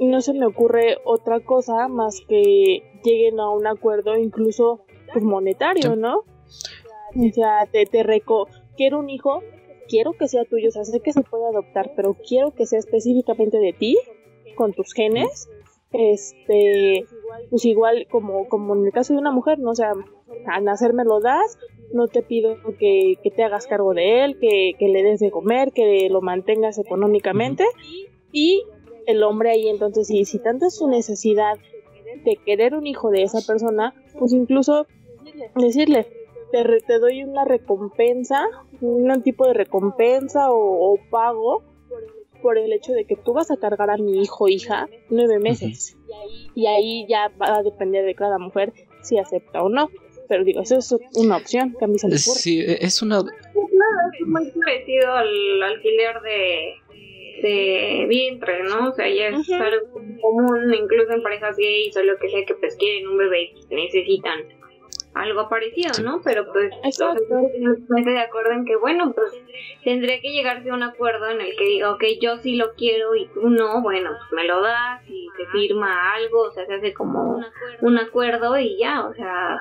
no se me ocurre otra cosa más que lleguen a un acuerdo incluso pues, monetario, ¿no? O sea, te, te reco, quiero un hijo, quiero que sea tuyo, o sea, sé que se puede adoptar, pero quiero que sea específicamente de ti, con tus genes, este, pues igual como, como en el caso de una mujer, ¿no? O sea, al nacer me lo das, no te pido que, te hagas cargo de él, que, le des de comer, que lo mantengas económicamente. Y el hombre ahí entonces, si, si tanto es su necesidad de querer un hijo de esa persona, pues incluso decirle, te, te doy una recompensa, un tipo de recompensa o, pago por el hecho de que tú vas a cargar a mi hijo hija nueve meses. Y ahí ya va a depender de cada mujer si acepta o no. Pero digo, eso es una opción que a mí se me ocurre. Sí, es una... es muy parecido al alquiler de, de vientre, ¿no? O sea, ya es algo común, incluso en parejas gays o lo que sea, que pues quieren un bebé y necesitan algo parecido, ¿no? Pero pues estoy de acuerdo en que, bueno, pues tendría que llegarse a un acuerdo en el que diga, ok, yo sí lo quiero y tú no, bueno, pues me lo das y se firma algo, o sea, se hace como un acuerdo. y ya, o sea,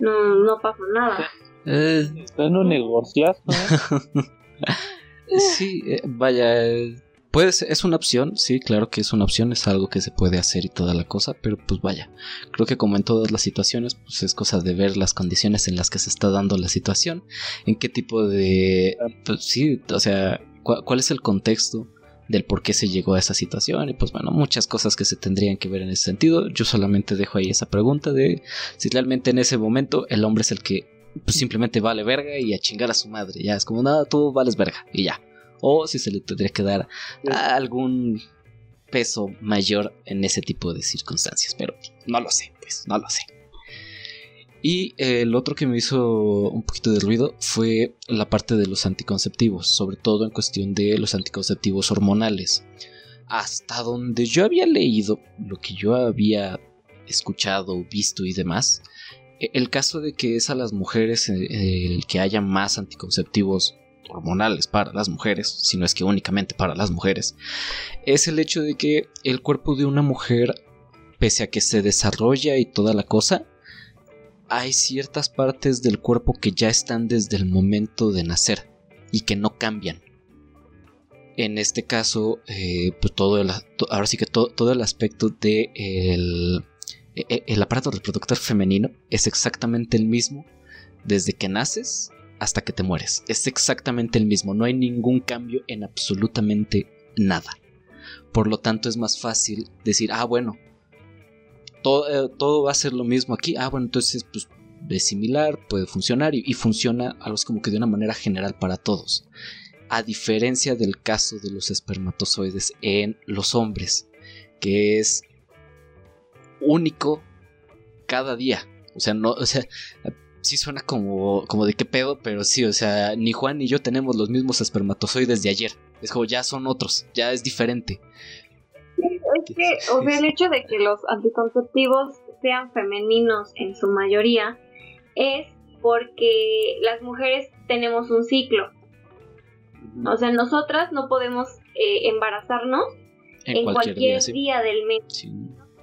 no, no pasa nada. Eh, no negocias, [laughs] sí, eh, vaya, pues es una opción, sí, claro que es una opción, es algo que se puede hacer y toda la cosa, pero pues vaya, creo que como en todas las situaciones, pues es cosa de ver las condiciones en las que se está dando la situación, en qué tipo de, pues sí, o sea, cuál es el contexto del por qué se llegó a esa situación y pues bueno, muchas cosas que se tendrían que ver en ese sentido. Yo solamente dejo ahí esa pregunta de si realmente en ese momento el hombre es el que pues, simplemente vale verga y a chingar a su madre. Ya es como nada, tú vales verga y ya. O si se le tendría que dar algún peso mayor en ese tipo de circunstancias. Pero no lo sé, pues no lo sé. Y el otro que me hizo un poquito de ruido fue la parte de los anticonceptivos, sobre todo en cuestión de los anticonceptivos hormonales. Hasta donde yo había leído, lo que yo había escuchado, visto y demás, e, el caso de que es a las mujeres eh, el que haya más anticonceptivos hormonales para las mujeres, si no es que únicamente para las mujeres, es el hecho de que el cuerpo de una mujer, pese a que se desarrolla y toda la cosa, hay ciertas partes del cuerpo que ya están desde el momento de nacer y que no cambian. En este caso, eh, pues todo el, ahora sí que todo, el aspecto de el, e, e, el aparato reproductor femenino es exactamente el mismo desde que naces hasta que te mueres. Es exactamente el mismo, no hay ningún cambio en absolutamente nada. Por lo tanto es más fácil decir, ah, bueno, todo, eh, todo va a ser lo mismo aquí. Ah, bueno, entonces pues es similar, puede funcionar y, funciona algo como que de una manera general para todos. A diferencia del caso de los espermatozoides en los hombres, que es único cada día. O sea, no, o sea, sí suena como, como de qué pedo, pero sí, o sea, ni Juan ni yo tenemos los mismos espermatozoides de ayer. Es como ya son otros, ya es diferente. Es que, o sea, el hecho de que los anticonceptivos sean femeninos en su mayoría es porque las mujeres tenemos un ciclo. O sea, nosotras no podemos eh, embarazarnos en, cualquier, día, del mes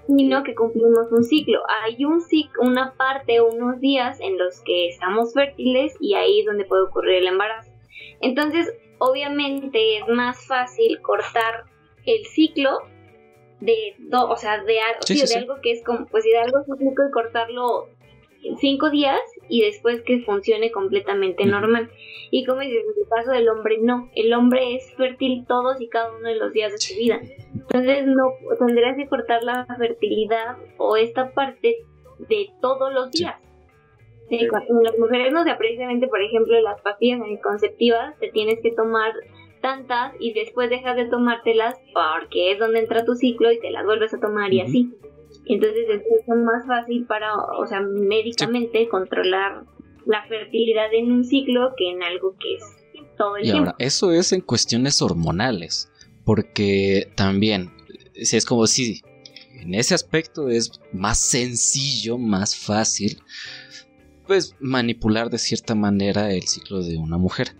sino que cumplimos un ciclo. Hay un una parte, unos días en los que estamos fértiles y ahí es donde puede ocurrir el embarazo. Entonces, obviamente es más fácil cortar el ciclo de, o sea, de, algo que es como, pues de algo cíclico y cortarlo en cinco días y después que funcione completamente normal. Y como dices, en el caso del hombre, no. El hombre es fértil todos y cada uno de los días de su vida. Entonces, no tendrías que cortar la fertilidad o esta parte de todos los días. las mujeres no sea precisamente, por ejemplo, las pastillas anticonceptivas, te tienes que tomar tantas y después dejas de tomártelas porque es donde entra tu ciclo y te las vuelves a tomar y así. Entonces es más fácil para, o sea, médicamente controlar la fertilidad en un ciclo que en algo que es todo el y Ahora, eso es en cuestiones hormonales, porque también, es como si en ese aspecto es más sencillo, más fácil, pues manipular de cierta manera el ciclo de una mujer.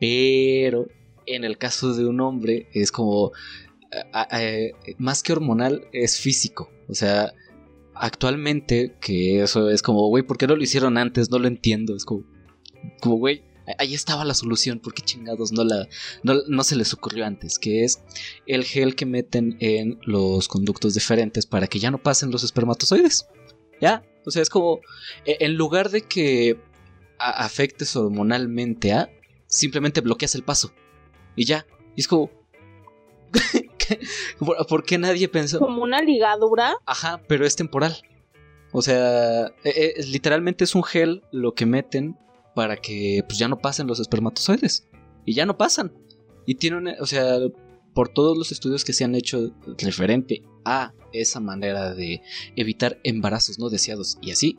Pero en el caso de un hombre es como más que hormonal es físico. O sea, actualmente que eso es como, güey, ¿por qué no lo hicieron antes? No lo entiendo. Es como, como, güey, ahí estaba la solución. ¿Por qué chingados no, la, no, se les ocurrió antes? Que es el gel que meten en los conductos diferentes para que ya no pasen los espermatozoides. Ya, o sea, es como, e, en lugar de que afectes hormonalmente a, simplemente bloqueas el paso. Y ya. Y es como, [laughs] ¿Por qué nadie pensó? Como una ligadura. Ajá, pero es temporal. O sea, e, e, literalmente es un gel lo que meten para que pues ya no pasen los espermatozoides. Y ya no pasan. Y tiene o sea, por todos los estudios que se han hecho referente a esa manera de evitar embarazos no deseados y así,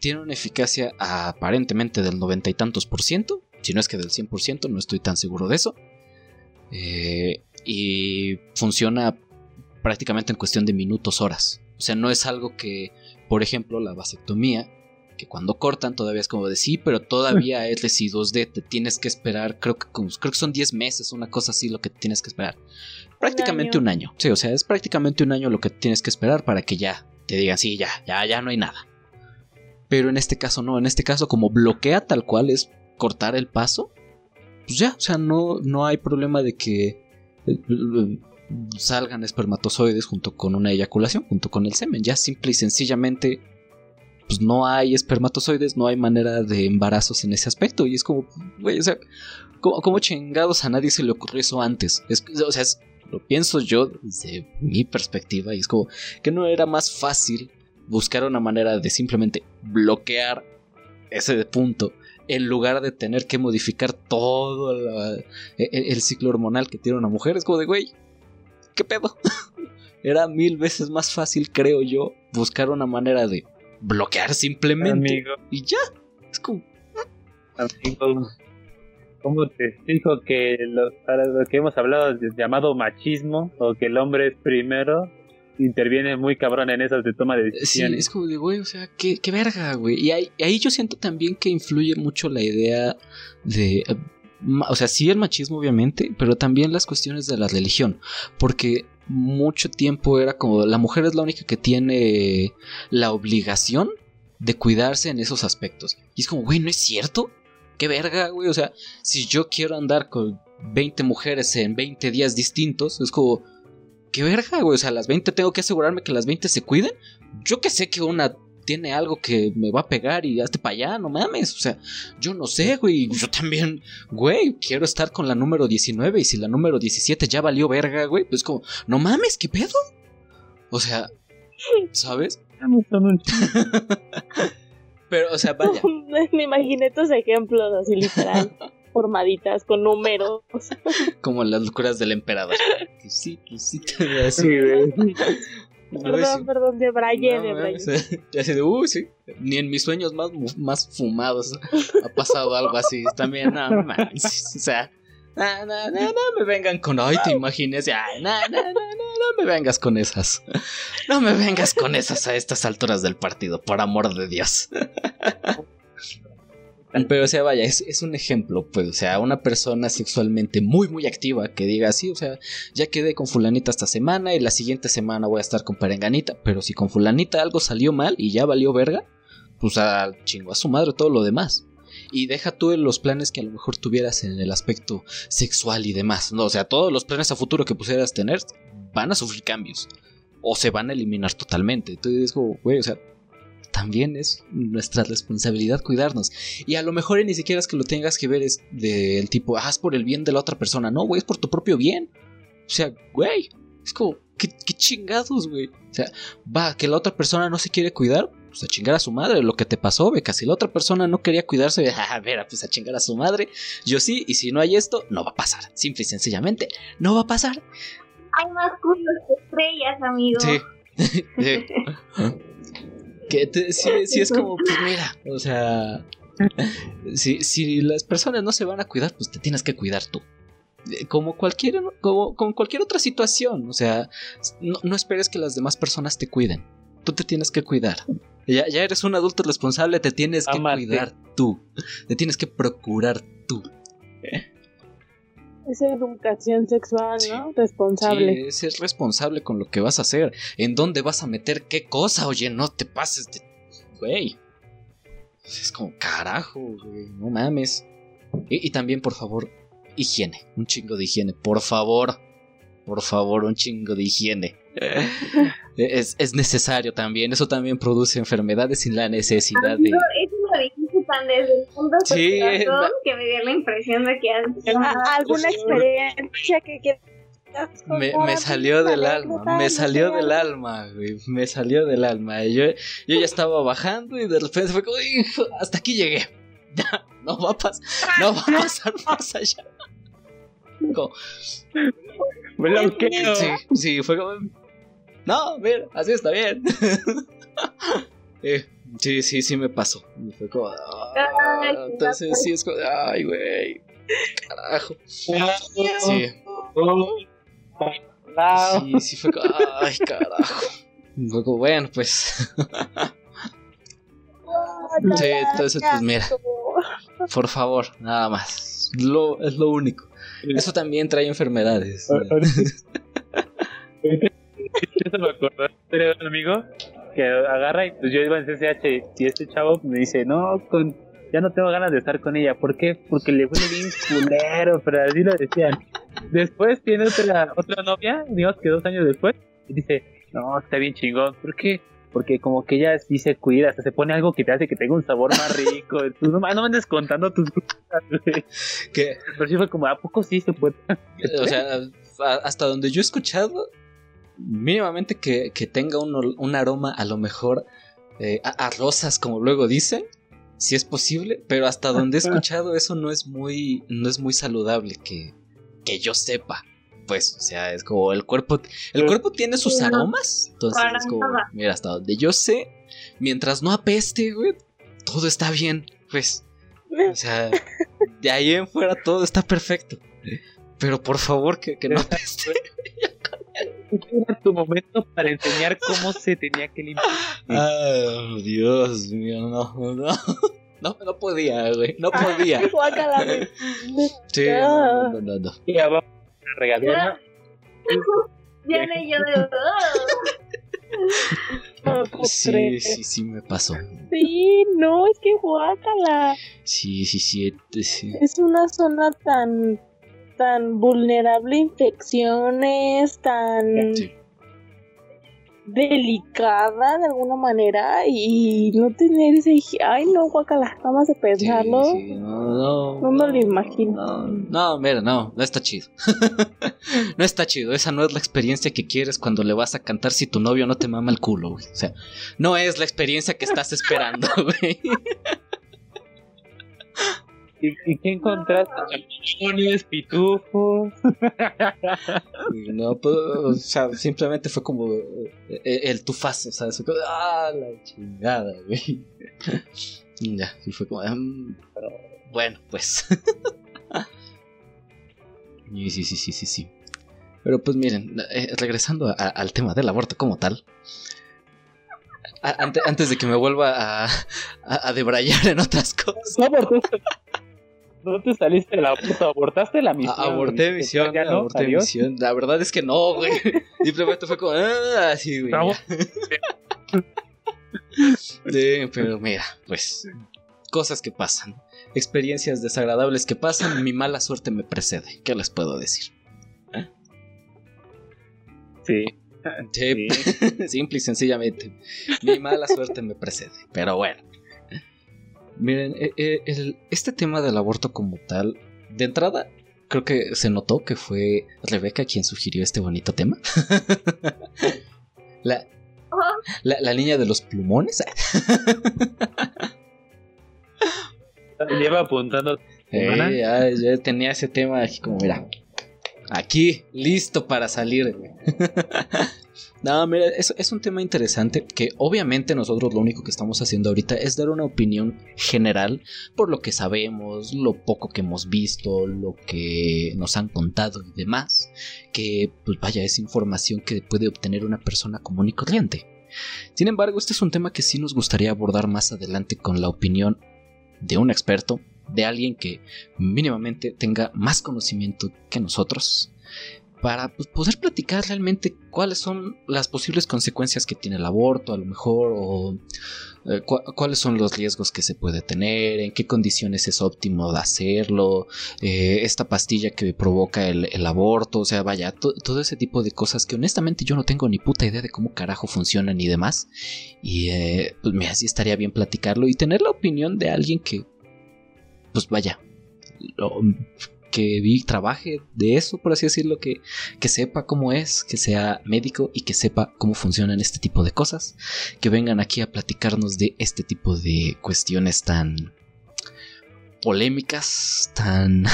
tiene una eficacia aparentemente del noventa y tantos por ciento, si no es que del 100%, no estoy tan seguro de eso. Eh, y funciona prácticamente en cuestión de minutos, horas. O sea, no es algo que, por ejemplo, la vasectomía, que cuando cortan todavía es como de sí, pero todavía [laughs] es residuos de te tienes que esperar, creo que, creo que son 10 meses, una cosa así lo que tienes que esperar. Prácticamente un año. Sí, o sea, es prácticamente un año lo que tienes que esperar para que ya te digan, sí, ya, ya, ya no hay nada. Pero en este caso no, en este caso como bloquea tal cual es cortar el paso, pues ya, o sea, no, no hay problema de que salgan espermatozoides junto con una eyaculación, junto con el semen. Ya simple y sencillamente, pues no hay espermatozoides, no hay manera de embarazos en ese aspecto. Y es como, güey, o sea, ¿cómo, chingados a nadie se le ocurrió eso antes? o sea, lo pienso yo desde mi perspectiva y es como que no era más fácil buscar una manera de simplemente bloquear ese punto en lugar de tener que modificar todo e, e, el, ciclo hormonal que tiene una mujer. Es como de, güey, ¿qué pedo? [laughs] Era mil veces más fácil, creo yo, buscar una manera de bloquear simplemente. Y ya. Es como... Amigo, ¿cómo te explico que lo, para lo que hemos hablado llamado machismo o que el hombre es primero? Interviene muy cabrón en esas de toma de Sí, decisiones. es como de, güey, o sea, qué, qué verga, güey. Y ahí, ahí yo siento también que influye mucho la idea de... O sea, sí el machismo, obviamente, pero también las cuestiones de la religión. Porque mucho tiempo era como la mujer es la única que tiene la obligación de cuidarse en esos aspectos. Y es como, güey, ¿no es cierto? Qué verga, güey. O sea, si yo quiero andar con 20 mujeres en 20 días distintos, es como, qué verga, güey. O sea, las 20 tengo que asegurarme que las 20 se cuiden. Yo que sé que una tiene algo que me va a pegar y hazte para allá, no mames. O sea, yo no sé, güey. Yo también, güey, quiero estar con la número 19 y si la número 17 ya valió verga, güey, pues como, no mames, ¿qué pedo? O sea, ¿sabes? [laughs] Pero, o sea, vaya. [laughs] Me imaginé tus ejemplos así literal, [laughs] formaditas con números. Como las locuras del emperador. Que sí, que sí, que así. Sí, güey. Perdón, perdón, de Braille, No, de Braille. [laughs] así de, uy, sí. Ni en mis sueños más, más fumados ha pasado algo así. También, no mames. O sea, no, no, no, no me vengan con, ay, te imagines. Ay, no, no, no, no, no me vengas con esas. No me vengas con esas a estas alturas del partido, por amor de Dios. Pero, o sea, vaya, es, es un ejemplo, pues, o sea, una persona sexualmente muy, muy activa que diga así, o sea, ya quedé con fulanita esta semana y la siguiente semana voy a estar con perenganita, pero si con fulanita algo salió mal y ya valió verga, pues a chingo a su madre todo lo demás. Y deja tú los planes que a lo mejor tuvieras en el aspecto sexual y demás, no, o sea, todos los planes a futuro que pusieras tener van a sufrir cambios o se van a eliminar totalmente. Entonces es como, güey, o sea, también es nuestra responsabilidad cuidarnos. Y a lo mejor ni siquiera es que lo tengas que ver es del tipo, haz por el bien de la otra persona. No, güey, es por tu propio bien. O sea, güey, es como, ¿qué, qué chingados, güey? O sea, va, que la otra persona no se quiere cuidar, pues a chingar a su madre, lo que te pasó, beca. Si la otra persona no quería cuidarse, [laughs] a ver, pues a chingar a su madre. Yo sí, y si no hay esto, no va a pasar. Simple y sencillamente, no va a pasar. Hay más culos que estrellas, amigo. Sí. [laughs] Sí. [laughs] que te- sí, sí es como, pues mira, o sea, [laughs] si, si las personas no se van a cuidar, pues te tienes que cuidar tú. Eh, Como cualquier, como, como cualquier otra situación, o sea, no, no esperes que las demás personas te cuiden. Tú te tienes que cuidar. Ya, ya eres un adulto responsable, te tienes que cuidar tú. Te tienes que procurar tú. Es educación sexual, ¿no? Responsable. Sí, es ser responsable con lo que vas a hacer. ¿En dónde vas a meter qué cosa? Oye, no te pases de. Güey. Es como, carajo, güey. No mames. Y, y también, por favor, higiene. Un chingo de higiene. Por favor. Por favor, un chingo de higiene. [laughs] Es, es necesario también. Eso también produce enfermedades sin la necesidad de. Eso lo tan desde el punto de Sí, corazón la- que me dio la impresión de que has ¿A- ¿Alguna experiencia que quieras Me, salió del ¿Alguna alma, me salió del alma, güey, me salió del alma. Yo, yo ya estaba bajando y de repente fue como, "Hijo, hasta aquí llegué. [laughs] Ya, no va a pasar, no va a pasar [laughs] más allá. Como, Bloqueo. sí, sí, fue como, no, mira, así está bien. [laughs] Eh, sí, sí, sí me pasó. Y fue como, "Ah", Ay, entonces sí es como, ay, güey, carajo. Sí. Sí, sí fue como, ay, carajo. Fue como, bueno, pues, Sí, entonces, pues, mira. por favor, nada más. Lo, es lo único. Eso también trae enfermedades. Eso me acordó de un amigo que agarra y pues yo iba en CCH y este chavo me dice, no, con, ya no tengo ganas de estar con ella. ¿Por qué? Porque le fue bien culero, pero así lo decían. Después tiene otra, otra novia, digamos que dos años después, y dice, no, está bien chingón. ¿Por qué? Porque como que ella sí se cuida, hasta se pone algo que te hace que tenga un sabor más rico. [laughs] Tú no, no me andes contando tus cosas, Pero sí fue como, ¿a poco sí se puede? o sea, hasta donde yo he escuchado, mínimamente que, que tenga un, un aroma a lo mejor eh, a, a rosas, como luego dicen, si es posible, pero hasta donde he [laughs] escuchado eso no es muy, no es muy saludable que, que yo sepa. Pues, o sea, es como el cuerpo, el cuerpo tiene sus aromas, entonces es como, mira, hasta donde yo sé, mientras no apeste, güey, todo está bien, pues. O sea, [laughs] de ahí en fuera todo está perfecto. Pero por favor, que, que no apeste. [laughs] este era tu momento para enseñar cómo se tenía que limpiar. Ah, Dios mío, no, no. No, no podía, güey. No podía. [laughs] Sí, no, no, no, no. Y abajo la regadera. Viene yo de. no puedo Sí, sí, sí me pasó. Sí, no, es que guácala. Sí, sí, sí. eh, sí. Es una zona tan tan vulnerable a infecciones, tan Sí. delicada de alguna manera y no tener ese ay no guacala nada más de pensarlo Sí, sí, no, no, no me lo imagino No, no, mira, no, no está chido. [laughs] no está chido. Esa no es la experiencia que quieres cuando le vas a cantar si tu novio no te mama el culo, güey. O sea, no es la experiencia que estás esperando, [laughs] güey. ¿Y, y qué encontraste? Champiñones, pitufos. No, pues, o sea, simplemente fue como eh, eh, el tufazo, ¿sabes? Ah, la chingada, güey. Y [laughs] Ya, y fue como, "Mm, pero bueno, pues. [laughs] Y sí, sí, sí, sí, sí. Pero pues miren, eh, regresando a- al tema del aborto como tal. antes de que me vuelva a, a, a debrayar en otras cosas. No. No te saliste del aborto, abortaste la misión. A- aborté misión, Ya no, aborté adiós. misión. La verdad es que no, güey. [laughs] Simplemente fue como, ah, así, güey. [laughs] Sí, pero mira, pues cosas que pasan, experiencias desagradables que pasan, mi mala suerte me precede. ¿Qué les puedo decir? Sí. Sí, sí. [laughs] simple y sencillamente, mi mala suerte me precede. Pero bueno, miren, eh, eh, el- este tema del aborto como tal, de entrada, creo que se notó que fue Rebeca quien sugirió este bonito tema. [laughs] La, la, la niña de los plumones. Lleva apuntando. [laughs] Eh, ya tenía ese tema aquí como, mira, aquí, listo para salir. [laughs] no, mira, es, es un tema interesante que obviamente nosotros lo único que estamos haciendo ahorita es dar una opinión general por lo que sabemos, lo poco que hemos visto, lo que nos han contado y demás, que pues vaya, es información que puede obtener una persona común y corriente. Sin embargo, este es un tema que sí nos gustaría abordar más adelante con la opinión de un experto, de alguien que mínimamente tenga más conocimiento que nosotros, para pues, poder platicar realmente cuáles son las posibles consecuencias que tiene el aborto, a lo mejor, o eh, cu- cuáles son los riesgos que se puede tener, en qué condiciones es óptimo de hacerlo, eh, esta pastilla que provoca el, aborto, o sea, vaya, to- todo ese tipo de cosas que honestamente yo no tengo ni puta idea de cómo carajo funcionan y demás. Y eh, pues mira, sí estaría bien platicarlo y tener la opinión de alguien que, pues vaya, lo- que vi, trabaje de eso, por así decirlo, que, que sepa cómo es, que sea médico y que sepa cómo funcionan este tipo de cosas, que vengan aquí a platicarnos de este tipo de cuestiones tan polémicas, tan,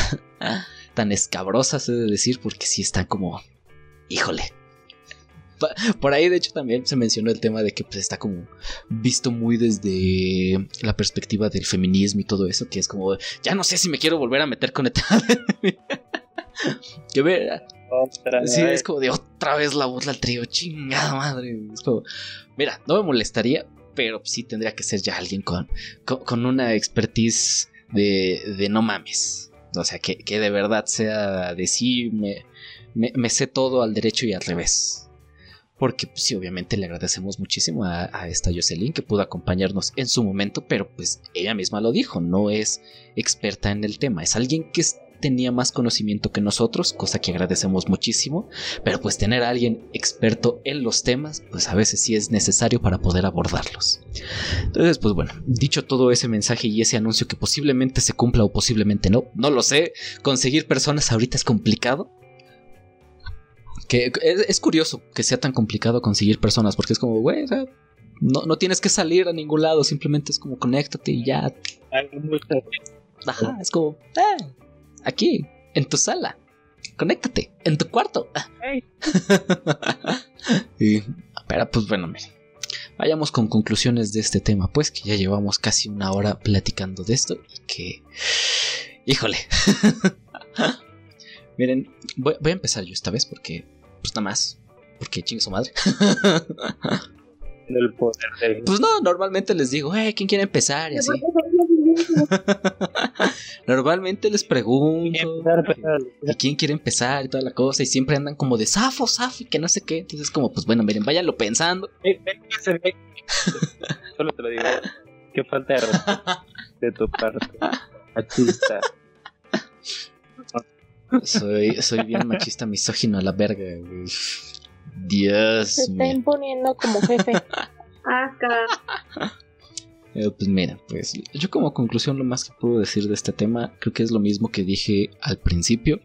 [laughs] tan escabrosas, he de decir, porque sí están como, híjole. Por ahí, de hecho, también se mencionó el tema de que pues, está como visto muy desde la perspectiva del feminismo y todo eso, que es como, ya no sé si me quiero volver a meter con el tema. [laughs] que ver, Otra Sí, es como de otra vez la burla al trío, chingada madre. Es como, mira, no me molestaría, pero sí tendría que ser ya alguien con, con, con una expertise de, de no mames. O sea, que, que de verdad sea de sí, me, me, me sé todo al derecho y al revés. Porque pues, sí, obviamente le agradecemos muchísimo a, a esta Jocelyn que pudo acompañarnos en su momento, pero pues ella misma lo dijo, no es experta en el tema, es alguien que tenía más conocimiento que nosotros, cosa que agradecemos muchísimo, pero pues tener a alguien experto en los temas, pues a veces sí es necesario para poder abordarlos. Entonces, pues bueno, dicho todo ese mensaje y ese anuncio que posiblemente se cumpla o posiblemente no, no lo sé, conseguir personas ahorita es complicado. Que es, es curioso que sea tan complicado conseguir personas, porque es como, güey, o sea, no, no tienes que salir a ningún lado, simplemente es como conéctate y ya Ajá, es como, eh, aquí, en tu sala, conéctate, en tu cuarto. Ey. [laughs] y, pero pues bueno, miren, vayamos con conclusiones de este tema, pues que ya llevamos casi una hora platicando de esto y que, híjole. [laughs] miren, voy, voy a empezar yo esta vez porque, pues nada más, porque chingue su madre. El poder Pues no, normalmente les digo, eh, ¿quién quiere empezar? Y así. [laughs] Normalmente les pregunto. Empezar, [laughs] empezar. ¿Y quién quiere empezar? Y toda la cosa. Y siempre andan como de zafo, zafo y que no sé qué. Entonces, como, pues bueno, miren, váyanlo pensando. Solo te lo digo. Qué falta de de tu parte. Machista. Soy, soy bien machista, misógino a la verga, güey. Dios Se está imponiendo como jefe. Asca. Eh, pues mira, pues yo como conclusión lo más que puedo decir de este tema, creo que es lo mismo que dije al principio.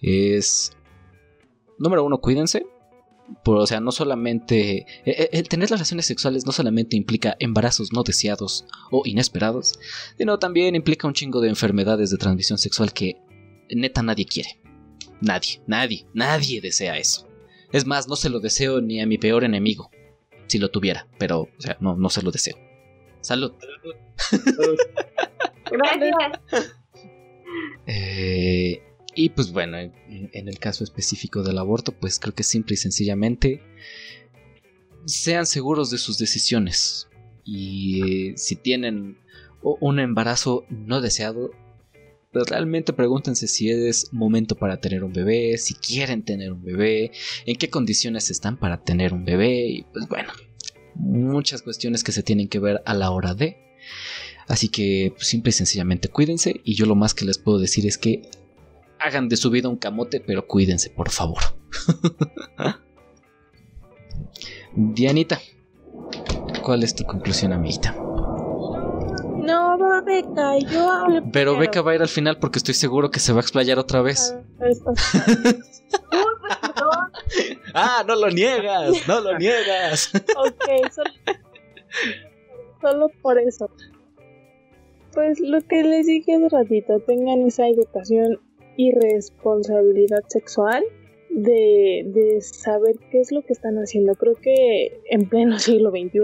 Es, número uno, cuídense. Por, o sea, no solamente... eh, eh, El tener relaciones sexuales no solamente implica embarazos no deseados o inesperados, sino también implica un chingo de enfermedades de transmisión sexual que neta nadie quiere. Nadie, nadie, nadie desea eso. Es más, no se lo deseo ni a mi peor enemigo, si lo tuviera, pero, o sea, no, no se lo deseo. Salud. [laughs] Gracias. Eh, y pues bueno, en, en el caso específico del aborto, pues creo que simple y sencillamente sean seguros de sus decisiones. Y eh, si tienen un embarazo no deseado, pues realmente pregúntense si es momento para tener un bebé, si quieren tener un bebé, en qué condiciones están para tener un bebé. Y pues bueno, muchas cuestiones que se tienen que ver a la hora de. Así que pues, simple y sencillamente cuídense. Y yo lo más que les puedo decir es que hagan de su vida un camote, pero cuídense, por favor. [laughs] Dianita, ¿cuál es tu conclusión, amiguita? Va Beca, yo hablo Pero. Beca va a ir al final porque estoy seguro que se va a explayar otra vez. Ah, es- [laughs] Uy, pues perdón. Ah, no lo niegas, no lo niegas. Ok, solo, solo por eso. Pues lo que les dije hace ratito, tengan esa educación y responsabilidad sexual de, de saber qué es lo que están haciendo. Creo que en pleno [laughs] siglo XXI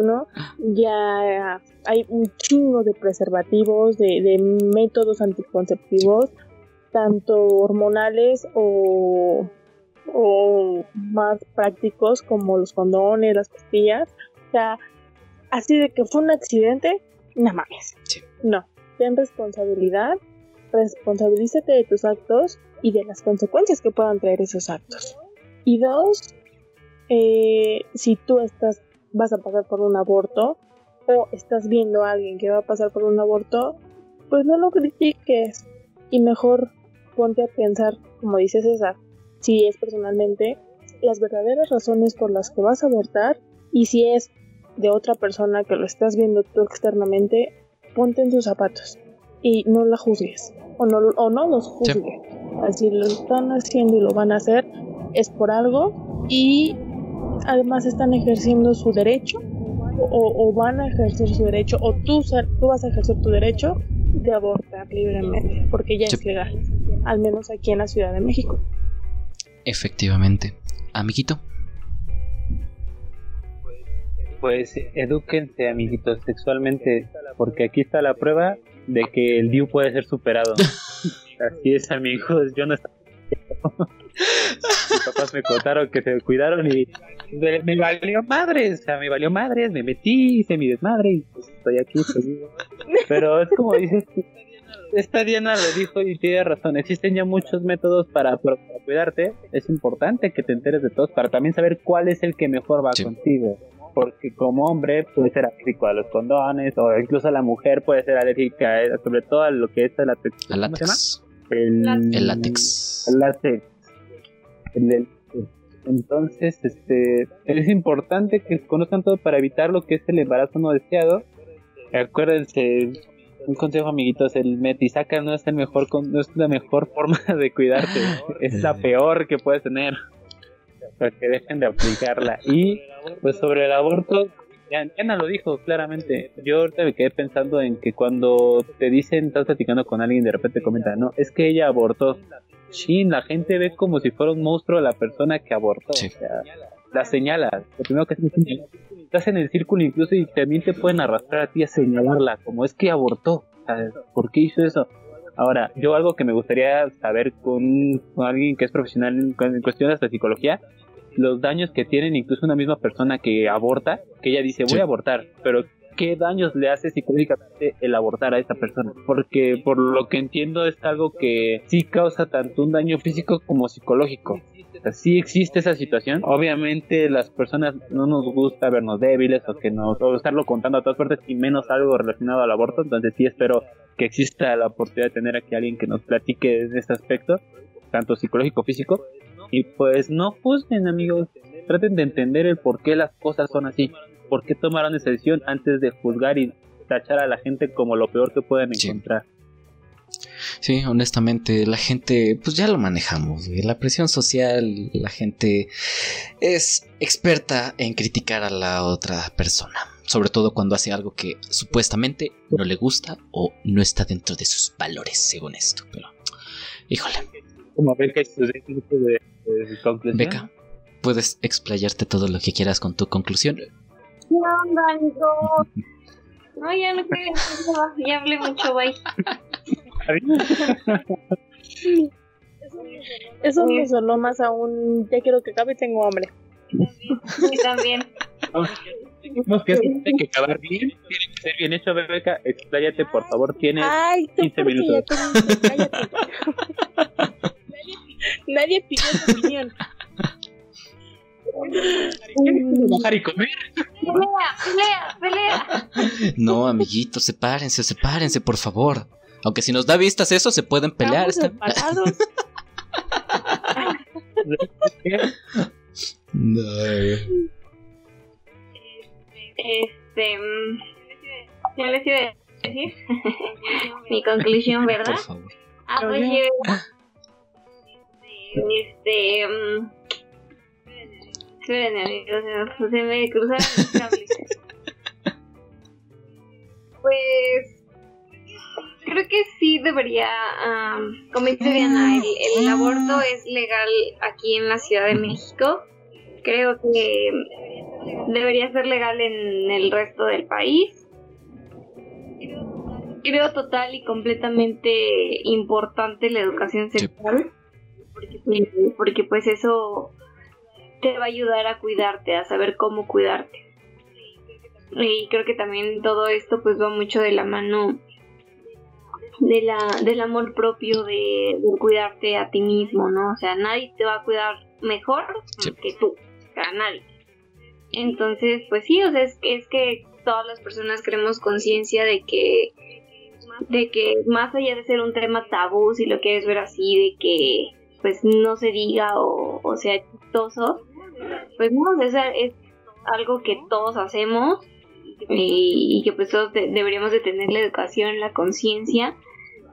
ya hay un chingo de preservativos, de, de métodos anticonceptivos, tanto hormonales o, o más prácticos como los condones, las pastillas. O sea, así de que fue un accidente, nada más. Sí. No, ten responsabilidad, responsabilízate de tus actos y de las consecuencias que puedan traer esos actos. Y dos, eh, si tú estás, vas a pasar por un aborto o estás viendo a alguien que va a pasar por un aborto, pues no lo critiques y mejor ponte a pensar, como dice César, si es personalmente, las verdaderas razones por las que vas a abortar y si es de otra persona que lo estás viendo tú externamente, ponte en sus zapatos y no la juzgues o no, o no los juzgues. Así lo están haciendo y lo van a hacer es por algo y además están ejerciendo su derecho o, o van a ejercer su derecho o tú, ser- tú vas a ejercer tu derecho de abortar libremente porque ya Sí. es legal, al menos aquí en la Ciudad de México. Efectivamente. Amiguito, Pues edúquense, amiguitos, sexualmente, porque aquí está la prueba de que el DIU puede ser superado. [laughs] Así es, amigos, yo no estaba. [laughs] Mis papás me contaron que se cuidaron y me, valió madres, o sea, me valió madres, me metí, hice mi desmadre y pues estoy aquí. Pero es como dices, esta Diana lo dijo y tiene razón, existen ya muchos métodos para, cuidarte, es importante que te enteres de todos para también saber cuál es el que mejor va Sí. contigo. Porque como hombre puede ser alérgico a los condones o incluso la mujer puede ser alérgica eh, sobre todo a lo que es la ¿cómo se llama? El, El látex. el látex. El- el- entonces, este, es importante que conozcan todo para evitar lo que es el embarazo no deseado. Acuérdense, un consejo, amiguitos, el metisaca no es el mejor, con- no es la mejor [laughs] forma de cuidarte, es la peor que puedes tener. Para que dejen de aplicarla. Y, pues, sobre el aborto, Diana lo dijo claramente. Yo ahorita me quedé pensando en que cuando te dicen, estás platicando con alguien y de repente comentan, no, es que ella abortó. Sí, la gente ve como si fuera un monstruo a la persona que abortó. Sí. O sea, la señala. Lo primero que haces es. Estás en el círculo incluso y también te pueden arrastrar a ti a señalarla, como es que abortó. Sea, ¿Por qué hizo eso? Ahora, yo algo que me gustaría saber con, con alguien que es profesional en, en cuestiones de psicología los daños que tienen incluso una misma persona que aborta, que ella dice voy Sí. a abortar, pero ¿qué daños le hace psicológicamente el abortar a esa persona? Porque por lo que entiendo es algo que sí causa tanto un daño físico como psicológico. O sea, sí existe esa situación. Obviamente las personas no nos gusta vernos débiles o que nos o estarlo contando a todas partes y menos algo relacionado al aborto. Entonces sí espero que exista la oportunidad de tener aquí a alguien que nos platique de este aspecto, tanto psicológico físico. Y pues no juzguen amigos, traten de entender el por qué las cosas son así, por qué tomaron esa decisión antes de juzgar y tachar a la gente como lo peor que puedan encontrar. Sí, honestamente, la gente, pues ya lo manejamos. La presión social, la gente es experta en criticar a la otra persona. Sobre todo cuando hace algo que supuestamente no le gusta o no está dentro de sus valores, según esto. Pero, híjole, Como Beca y sus éxitos de, de conclusión. Beca, puedes explayarte todo lo que quieras con tu conclusión. ¿Qué onda, amigo? No, ya no quiero ya, ya hablé mucho, bye. Eso me sonó más a un ya quiero que acabe tengo hambre. Sí, también. Tenemos que tiene que acabar bien, tiene que ser bien hecho, Beca. Expláyate, por favor, tienes Ay, tú 15 porque minutos. ya te dije, cállate. Nadie pidió tu opinión. trabajar y comer. Pelea, pelea, pelea. No, amiguitos, sepárense, sepárense, por favor. Aunque si nos da vistas eso, se pueden pelear. Estamos. No. Este. mm, ¿Qué les iba a decir? [laughs] Mi conclusión, ¿verdad? Por favor. Ah, pues yo. Este. mm, Esperen, amigos, se me- se me cruzaron los cables. [laughs] Pues. Creo que sí debería. am, como dice Diana, el, el aborto es legal aquí en la Ciudad de México. Creo que debería ser legal en el resto del país. Creo total y completamente importante la educación Sí. sexual. Porque, porque pues eso te va a ayudar a cuidarte, a saber cómo cuidarte. Y creo que también todo esto pues va mucho de la mano de la, del amor propio de, de cuidarte a ti mismo, ¿no? O sea, nadie te va a cuidar mejor Sí. que tú, o sea, nadie. Entonces, pues sí, o sea, es, que- es que todas las personas creemos conciencia de que de que más allá de ser un tema tabú, si lo quieres ver así, de que pues no se diga o, sea chistoso, pues no, sea, es algo que todos hacemos y, que pues todos de- deberíamos de tener la educación, la conciencia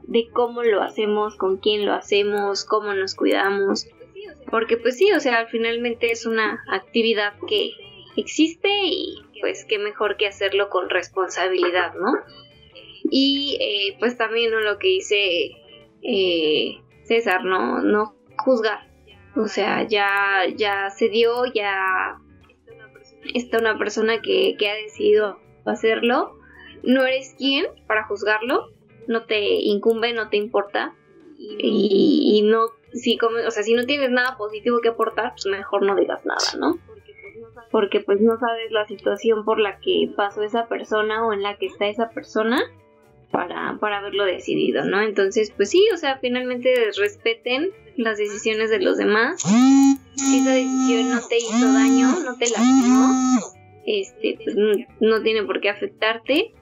de cómo lo hacemos, con quién lo hacemos, cómo nos cuidamos, porque pues sí, o sea, finalmente es una actividad que existe y pues qué mejor que hacerlo con responsabilidad, ¿no? Y eh, pues también lo que dice eh, César, ¿no? No juzgar. O sea, ya, ya se dio, ya está una persona que, que ha decidido hacerlo. No eres quien para juzgarlo, no te incumbe, no te importa. Y, no, si como, o sea, si no tienes nada positivo que aportar, pues mejor no digas nada, ¿no? Porque pues no sabes la situación por la que pasó esa persona o en la que está esa persona para, para haberlo decidido, ¿no? Entonces, pues sí, o sea, finalmente respeten las decisiones de los demás. Si esa decisión no te hizo daño, no te lastimó, este, pues no, tiene por qué afectarte.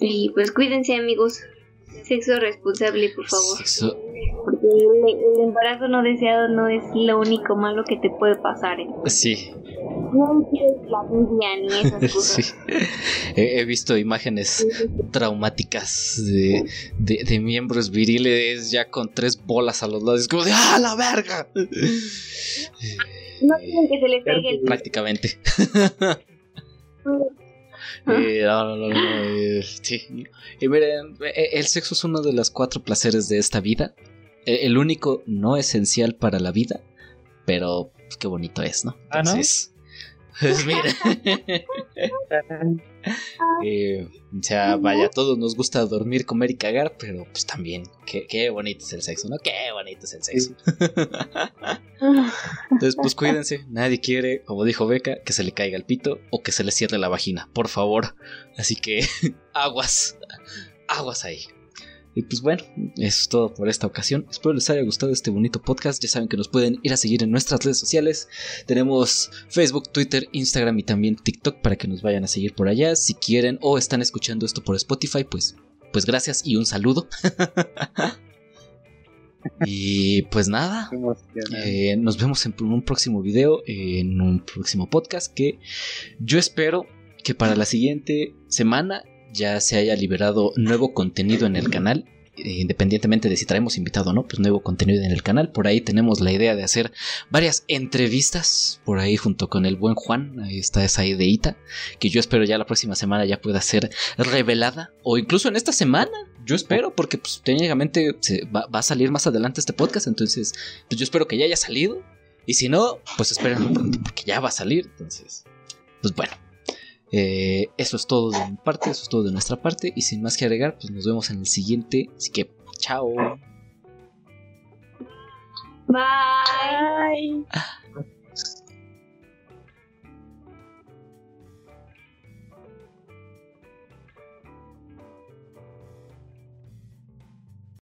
Y pues cuídense, amigos. Sexo responsable, por favor. Sexo- Porque el, el embarazo no deseado no es lo único malo que te puede pasar. ¿eh? Sí, No quieres la Biblia ni esas [laughs] cosas. sí. He, he visto imágenes traumáticas de, de, de miembros viriles ya con tres bolas a los lados. Es como de ¡Ah, la verga! No quieren que se les pegue el Prácticamente. [laughs] Eh, no, no, no, no, eh, sí. Y miren, eh, el sexo es uno de los cuatro placeres de esta vida. Eh, El único no esencial para la vida, pero pues, qué bonito es, ¿no? Ah, ¿no? Entonces, Pues mira. [laughs] Eh, o sea, vaya, a todos nos gusta dormir, comer y cagar, pero pues también, qué, qué bonito es el sexo, ¿no? Qué bonito es el sexo. [laughs] Entonces, pues cuídense, nadie quiere, como dijo Beca, que se le caiga el pito o que se le cierre la vagina, por favor. Así que, [laughs] aguas, aguas ahí. Y pues bueno, eso es todo por esta ocasión. Espero les haya gustado este bonito podcast. Ya saben que nos pueden ir a seguir en nuestras redes sociales. Tenemos Facebook, Twitter, Instagram y también TikTok para que nos vayan a seguir por allá. Si quieren o están escuchando esto por Spotify, pues, pues gracias y un saludo. [laughs] y pues nada, eh, nos vemos en un próximo video, en un próximo podcast que yo espero que para la siguiente semana ya se haya liberado nuevo contenido en el canal. Independientemente de si traemos invitado o no, pues nuevo contenido en el canal. Por ahí tenemos la idea de hacer varias entrevistas. Por ahí junto con el buen Juan. Ahí está esa ideita. Que yo espero ya la próxima semana ya pueda ser revelada. O incluso en esta semana. Yo espero, porque pues técnicamente va, va, a salir más adelante este podcast. Entonces, pues yo espero que ya haya salido. Y si no, pues esperen porque ya va a salir. Entonces, pues bueno. Eh, eso es todo de mi parte, eso es todo de nuestra parte. Y sin más que agregar, pues nos vemos en el siguiente. Así que, chao. Bye. Bye.